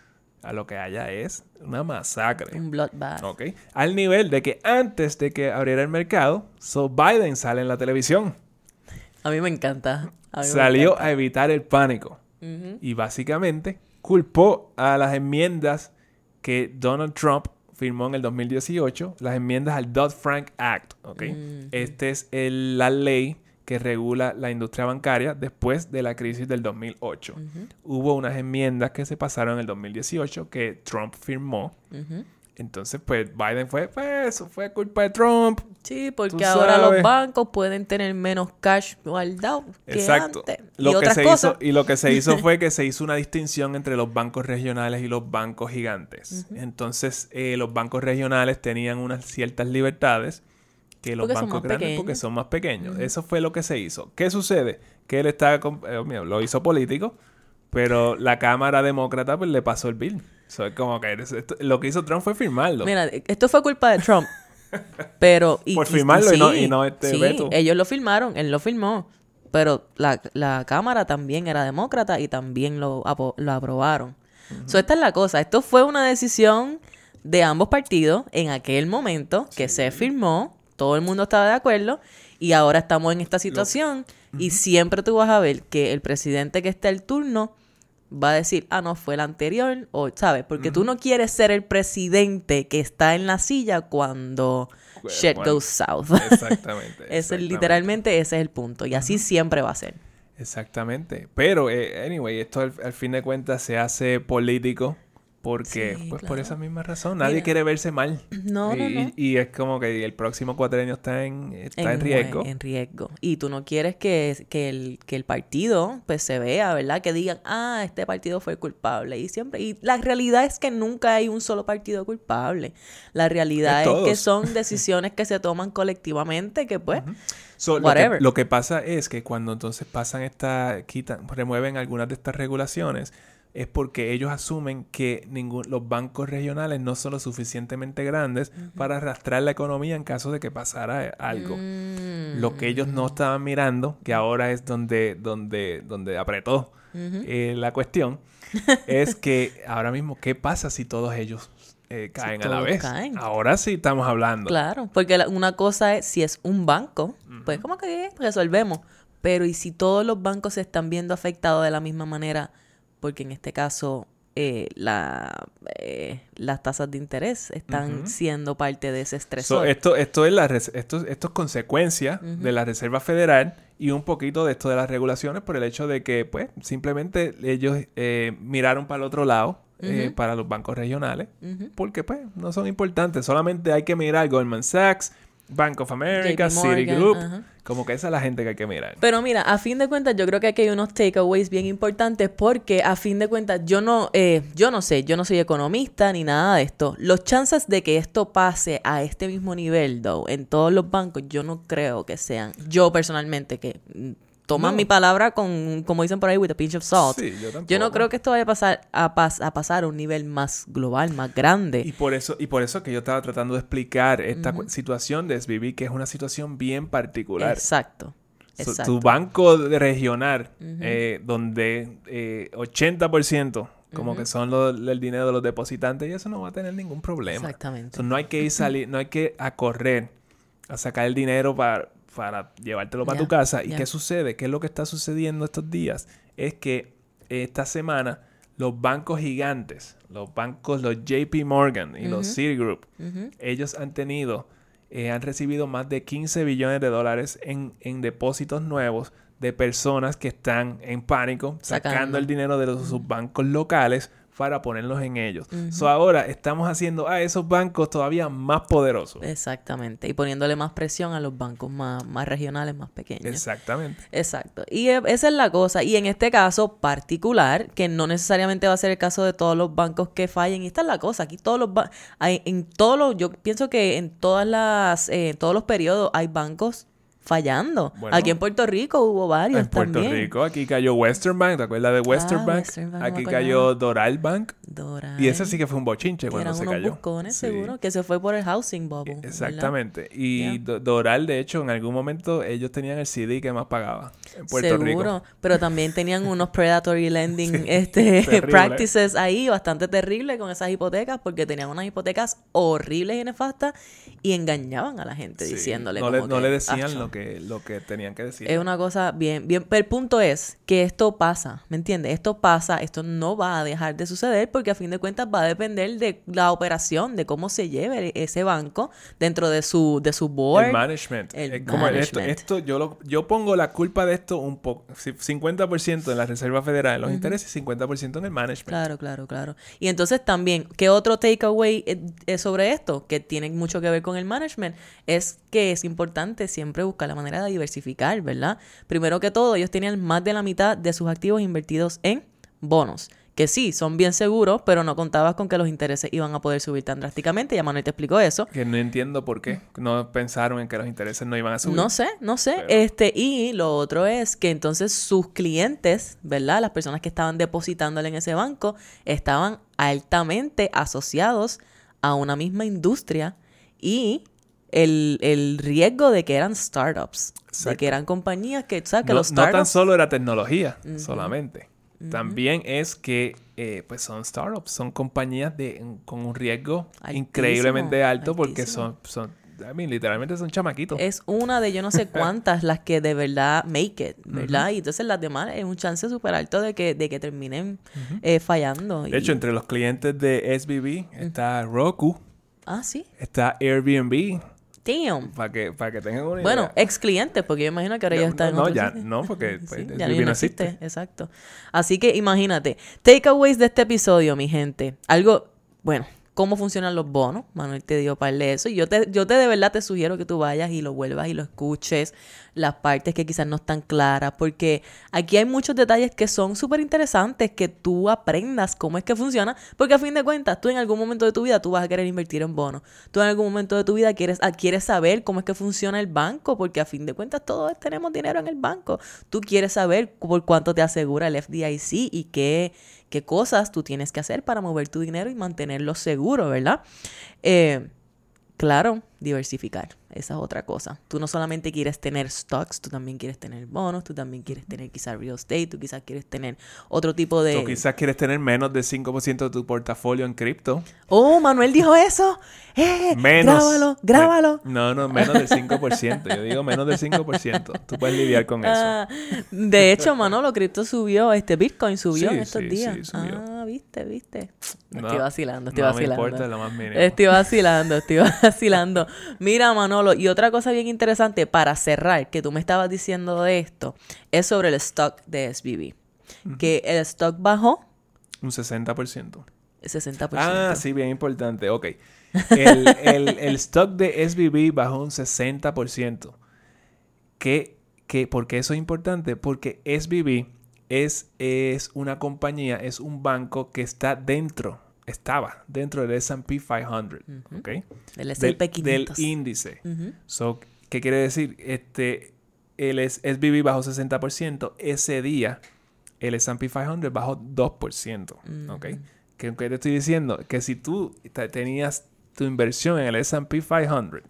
a lo que haya es una masacre. Un bloodbath. Ok. Al nivel de que antes de que abriera el mercado, so Biden sale en la televisión. A mí me encanta. A mí me salió encanta. a evitar el pánico. Y básicamente culpó a las enmiendas que Donald Trump firmó en el 2018, las enmiendas al Dodd-Frank Act. ¿ok? Este es el- la ley que regula la industria bancaria después de la crisis del 2008. Ujú. Hubo unas enmiendas que se pasaron en el 2018 que Trump firmó. Entonces, pues Biden fue, pues eso fue culpa de Trump. Sí, porque ahora los bancos pueden tener menos cash guardado que Exacto. antes. Lo y que otras se cosas. hizo y lo que se hizo fue que se hizo una distinción entre los bancos regionales y los bancos gigantes. Entonces, eh, los bancos regionales tenían unas ciertas libertades que los Porque bancos grandes porque son más pequeños. Eso fue lo que se hizo. ¿Qué sucede? Que él con- eh, mira, lo hizo político, pero la Cámara Demócrata pues le pasó el bill. So, es como que esto- lo que hizo Trump fue firmarlo. Mira, esto fue culpa de Trump. pero. Y, Por firmarlo y no- y no este sí, veto. ellos lo firmaron, él lo firmó. Pero la, la Cámara también era demócrata y también lo, lo aprobaron. So, esta es la cosa. Esto fue una decisión de ambos partidos en aquel momento que se firmó. Todo el mundo estaba de acuerdo. Y ahora estamos en esta situación. Y siempre tú vas a ver que el presidente que está el turno va a decir, ah, no, fue el anterior, o, ¿sabes? Porque tú no quieres ser el presidente que está en la silla cuando Pues, shit goes south. Exactamente. Ese es exactamente. literalmente ese es el punto. Y así siempre va a ser. Exactamente. Pero, eh, anyway, esto al, al fin de cuentas se hace político porque, Sí, pues por esa misma razón, nadie Mira. quiere verse mal. No, y, no, no. y- y es como que el próximo cuatrenio está en, está en, riesgo. En riesgo. Y tú no quieres que, que, el, que el partido pues se vea, ¿verdad? Que digan, ah, este partido fue culpable. Y siempre, y la realidad es que nunca hay un solo partido culpable. La realidad Es es, que son decisiones que se toman colectivamente, que pues, So, lo, que, whatever. lo que pasa es que cuando entonces pasan esta, quitan, remueven algunas de estas regulaciones, es porque ellos asumen que ningún, los bancos regionales no son lo suficientemente grandes para arrastrar la economía en caso de que pasara algo. mm, Lo que ellos no estaban mirando, que ahora es donde, donde, donde apretó eh, la cuestión, es que ahora mismo, ¿qué pasa si todos ellos eh, caen a la vez? caen. Ahora sí estamos hablando. Claro, porque la- una cosa es si es un banco, pues como que resolvemos. Pero ¿y si todos los bancos se están viendo afectados de la misma manera? Porque en este caso eh, la, eh, las tasas de interés están siendo parte de ese So, estresor. esto, esto es la esto, esto es consecuencia de la Reserva Federal y un poquito de esto de las regulaciones por el hecho de que, pues, simplemente ellos eh, miraron para el otro lado, eh, para los bancos regionales, porque, pues, no son importantes. Solamente hay que mirar Goldman Sachs, Bank of America, Citigroup, ajá. como que esa es la gente que hay que mirar. Pero mira, a fin de cuentas, yo creo que aquí hay unos takeaways bien importantes porque a fin de cuentas, yo no, eh, yo no sé, yo no soy economista ni nada de esto. Los chances de que esto pase a este mismo nivel, though, en todos los bancos, yo no creo que sean. Yo personalmente, que mm, toman No. mi palabra con, como dicen por ahí, with a pinch of salt. Sí, yo Yo no creo que esto vaya a pasar a, pas- a pasar a un nivel más global, más grande. Y por eso, y por eso que yo estaba tratando de explicar esta situación de SBB, que es una situación bien particular. Exacto. So, Exacto. tu banco de- regional, eh, donde eh, 80% como que son lo- el dinero de los depositantes, y eso no va a tener ningún problema. Exactamente. So, no hay que ir salir, no hay que a correr a sacar el dinero para, para llevártelo para tu casa. ¿Y qué sucede? ¿Qué es lo que está sucediendo estos días? Es que esta semana los bancos gigantes, los bancos, los JP Morgan y los Citigroup, ellos han tenido, eh, han recibido más de 15 billones de dólares en, en depósitos nuevos de personas que están en pánico, sacando, Sacando. el dinero de los, sus bancos locales para ponerlos en ellos. So ahora estamos haciendo a esos bancos todavía más poderosos. Exactamente. Y poniéndole más presión a los bancos más, más regionales, más pequeños. Exactamente. Exacto. Y e- esa es la cosa. Y en este caso particular, que no necesariamente va a ser el caso de todos los bancos que fallen. Y esta es la cosa. Aquí todos los hay, en todos los, yo pienso que en todas las, eh, en todos los periodos hay bancos fallando. Bueno. Aquí en Puerto Rico hubo varios En Puerto también. Rico, aquí cayó Western Bank, ¿te acuerdas de Western Ah, Bank? Western aquí cayó Doral Bank. Doral. Y ese sí que fue un bochinche Que cuando eran se unos cayó. buscones, Sí. seguro, que se fue por el housing bubble. ¿verdad? Exactamente. Y Yeah. Doral, de hecho, en algún momento ellos tenían el CD que más pagaba. en Puerto Seguro, pero también tenían unos predatory lending este, practices ahí bastante terribles con esas hipotecas porque tenían unas hipotecas horribles y nefastas y engañaban a la gente diciéndole no, le, no le decían lo que, lo que tenían que decir. Es una cosa bien, bien, pero el punto es que esto pasa, ¿me entiendes? Esto pasa, esto no va a dejar de suceder porque a fin de cuentas va a depender de la operación, de cómo se lleve ese banco dentro de su, de su board. El management. El management. Esto, yo, lo, yo pongo la culpa de esto un poco, 50% en la Reserva Federal en los intereses y 50% en el management. Claro, claro, claro. Y entonces también, ¿qué otro takeaway es sobre esto? Que tiene mucho que ver con el management. Es que es importante siempre buscar la manera de diversificar, ¿verdad? Primero que todo, ellos tenían más de la mitad de sus activos invertidos en bonos que sí, son bien seguros, pero no contabas con que los intereses iban a poder subir tan drásticamente. Ya Manuel te explicó eso. Que no entiendo por qué. No pensaron en que los intereses no iban a subir. No sé, no sé. Este, y lo otro es que entonces sus clientes, ¿verdad? Las personas que estaban depositándole en ese banco, estaban altamente asociados a una misma industria y el, riesgo de que eran startups, de que eran compañías que, ¿sabes? Que los startups... No tan solo era tecnología, solamente. También es que eh, pues son startups, son compañías de, con un riesgo increíblemente alto porque son, son I mean, literalmente son chamaquitos. Es una de yo no sé cuántas las que de verdad make it, ¿verdad? Y entonces las demás es un chance súper alto de que, de que terminen eh, fallando. De hecho, entre los clientes de SBB está Roku. Ah, sí. Está Airbnb. Para que, para que tengan una Bueno, ex clientes, porque yo imagino que ahora ya están en No, ya, no, porque pues, ya no existe. Exacto. Así que imagínate. Takeaways de este episodio, mi gente. Algo, bueno, cómo funcionan los bonos. Manuel te dio para de eso. Y yo te, yo te de verdad te sugiero que tú vayas y lo vuelvas y lo escuches, las partes que quizás no están claras, porque aquí hay muchos detalles que son súper interesantes, que tú aprendas cómo es que funciona, porque a fin de cuentas, tú en algún momento de tu vida tú vas a querer invertir en bonos. Tú en algún momento de tu vida quieres, ah, quieres saber cómo es que funciona el banco, porque a fin de cuentas todos tenemos dinero en el banco. Tú quieres saber por cuánto te asegura el FDIC y qué qué cosas tú tienes que hacer para mover tu dinero y mantenerlo seguro, ¿verdad? Eh, claro, diversificar. Esa es otra cosa. Tú no solamente quieres tener stocks, tú también quieres tener bonos, tú también quieres tener quizás real estate, tú quizás quieres tener otro tipo de... Tú quizás quieres tener menos del 5% de tu portafolio en cripto. Oh, Manuel dijo eso. Eh, menos. Grábalo, grábalo. No, no, menos del 5%. Yo digo menos del 5%. Tú puedes lidiar con eso. Ah, de hecho, Manolo, cripto subió, este Bitcoin subió en estos días. Ah, viste, viste. estoy vacilando, estoy vacilando. Me importa lo más mínimo. Estoy vacilando, estoy vacilando. Mira, Manolo, y otra cosa bien interesante para cerrar, que tú me estabas diciendo de esto, es sobre el stock de SBB. Que el stock bajó. Un 60%. 60%. Ah, sí, bien importante. Ok. El, el, stock de SBB bajó un 60%. ¿Qué, qué, ¿Por qué eso es importante? Porque SBB es, es una compañía, es un banco que está dentro estaba dentro del S&P 500, ¿ok? Del S&P 500. Del índice. so, ¿Qué quiere decir? Este, el SBB bajó 60%. Ese día, el S&P 500 bajó 2%, ¿ok? ¿Qué, te estoy diciendo? Que si tú tenías tu inversión en el S&P 500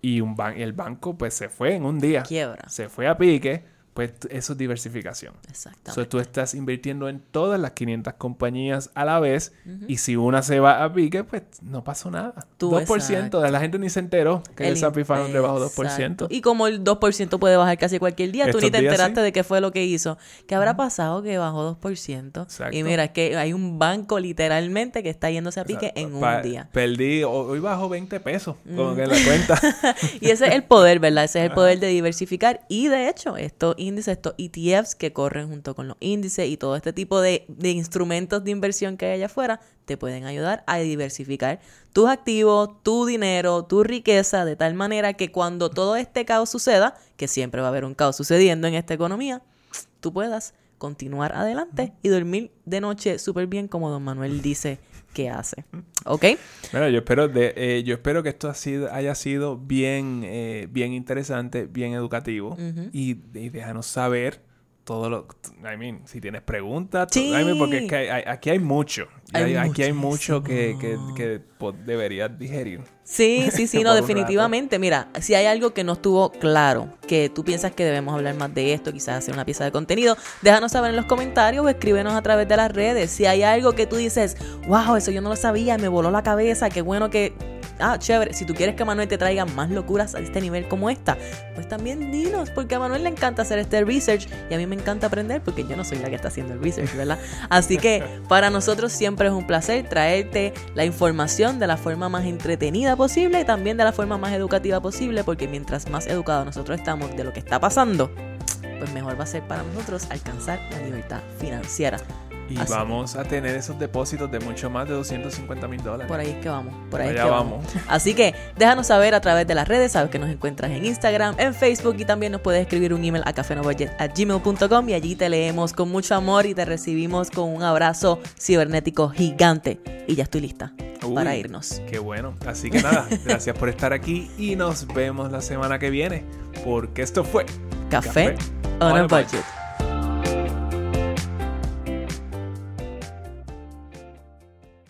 y un el banco pues se fue en un día. Quiebra. Se fue a pique pues eso es diversificación. Exactamente. O tú estás invirtiendo en todas las 500 compañías a la vez y si una se va a pique, pues no pasó nada. 2%, de la gente ni se enteró que el, S&P 500 bajó 2%. Y como el 2% puede bajar casi cualquier día, tú ni te enteraste de qué fue lo que hizo. ¿Qué habrá pasado que bajó 2%? Exacto. Y mira, es que hay un banco literalmente que está yéndose a pique en un día. Perdí, hoy bajó 20 pesos, que en la cuenta. y ese es el poder, ¿verdad? Ese es el poder de diversificar. Y de hecho, esto índices, estos ETFs que corren junto con los índices y todo este tipo de, instrumentos de inversión que hay allá afuera, te pueden ayudar a diversificar tus activos, tu dinero, tu riqueza, de tal manera que cuando todo este caos suceda, que siempre va a haber un caos sucediendo en esta economía, tú puedas continuar adelante y dormir de noche súper bien como don Manuel dice que hace. ¿Ok? Bueno, yo espero, de, eh, yo espero que esto ha sido, haya sido bien, eh, bien interesante, bien educativo y, déjanos saber todo lo... I mean, si tienes preguntas, porque es que aquí hay mucho. aquí hay mucho que, que, que deberías digerir. Sí, sí, sí, no, definitivamente. Mira, si hay algo que no estuvo claro, que tú piensas que debemos hablar más de esto, quizás hacer una pieza de contenido, déjanos saber en los comentarios o escríbenos a través de las redes. Si hay algo que tú dices, wow, eso yo no lo sabía, me voló la cabeza, qué bueno que ah, chévere, si tú quieres que Manuel te traiga más locuras a este nivel como esta, pues también dinos, porque a Manuel le encanta hacer este research y a mí me encanta aprender porque yo no soy la que está haciendo el research, ¿verdad? Así que para nosotros siempre es un placer traerte la información de la forma más entretenida posible y también de la forma más educativa posible, porque mientras más educados nosotros estamos de lo que está pasando, pues mejor va a ser para nosotros alcanzar la libertad financiera. Y vamos a tener esos depósitos de mucho más de 250 mil dólares. Por ahí es que vamos. Por ahí es que vamos. Así que déjanos saber a través de las redes. Sabes que nos encuentras en Instagram, en Facebook y también nos puedes escribir un email a gmail.com y allí te leemos con mucho amor y te recibimos con un abrazo cibernético gigante. Y ya estoy lista para irnos. Qué bueno. Así que nada, gracias por estar aquí y nos vemos la semana que viene porque esto fue Café, on, a budget.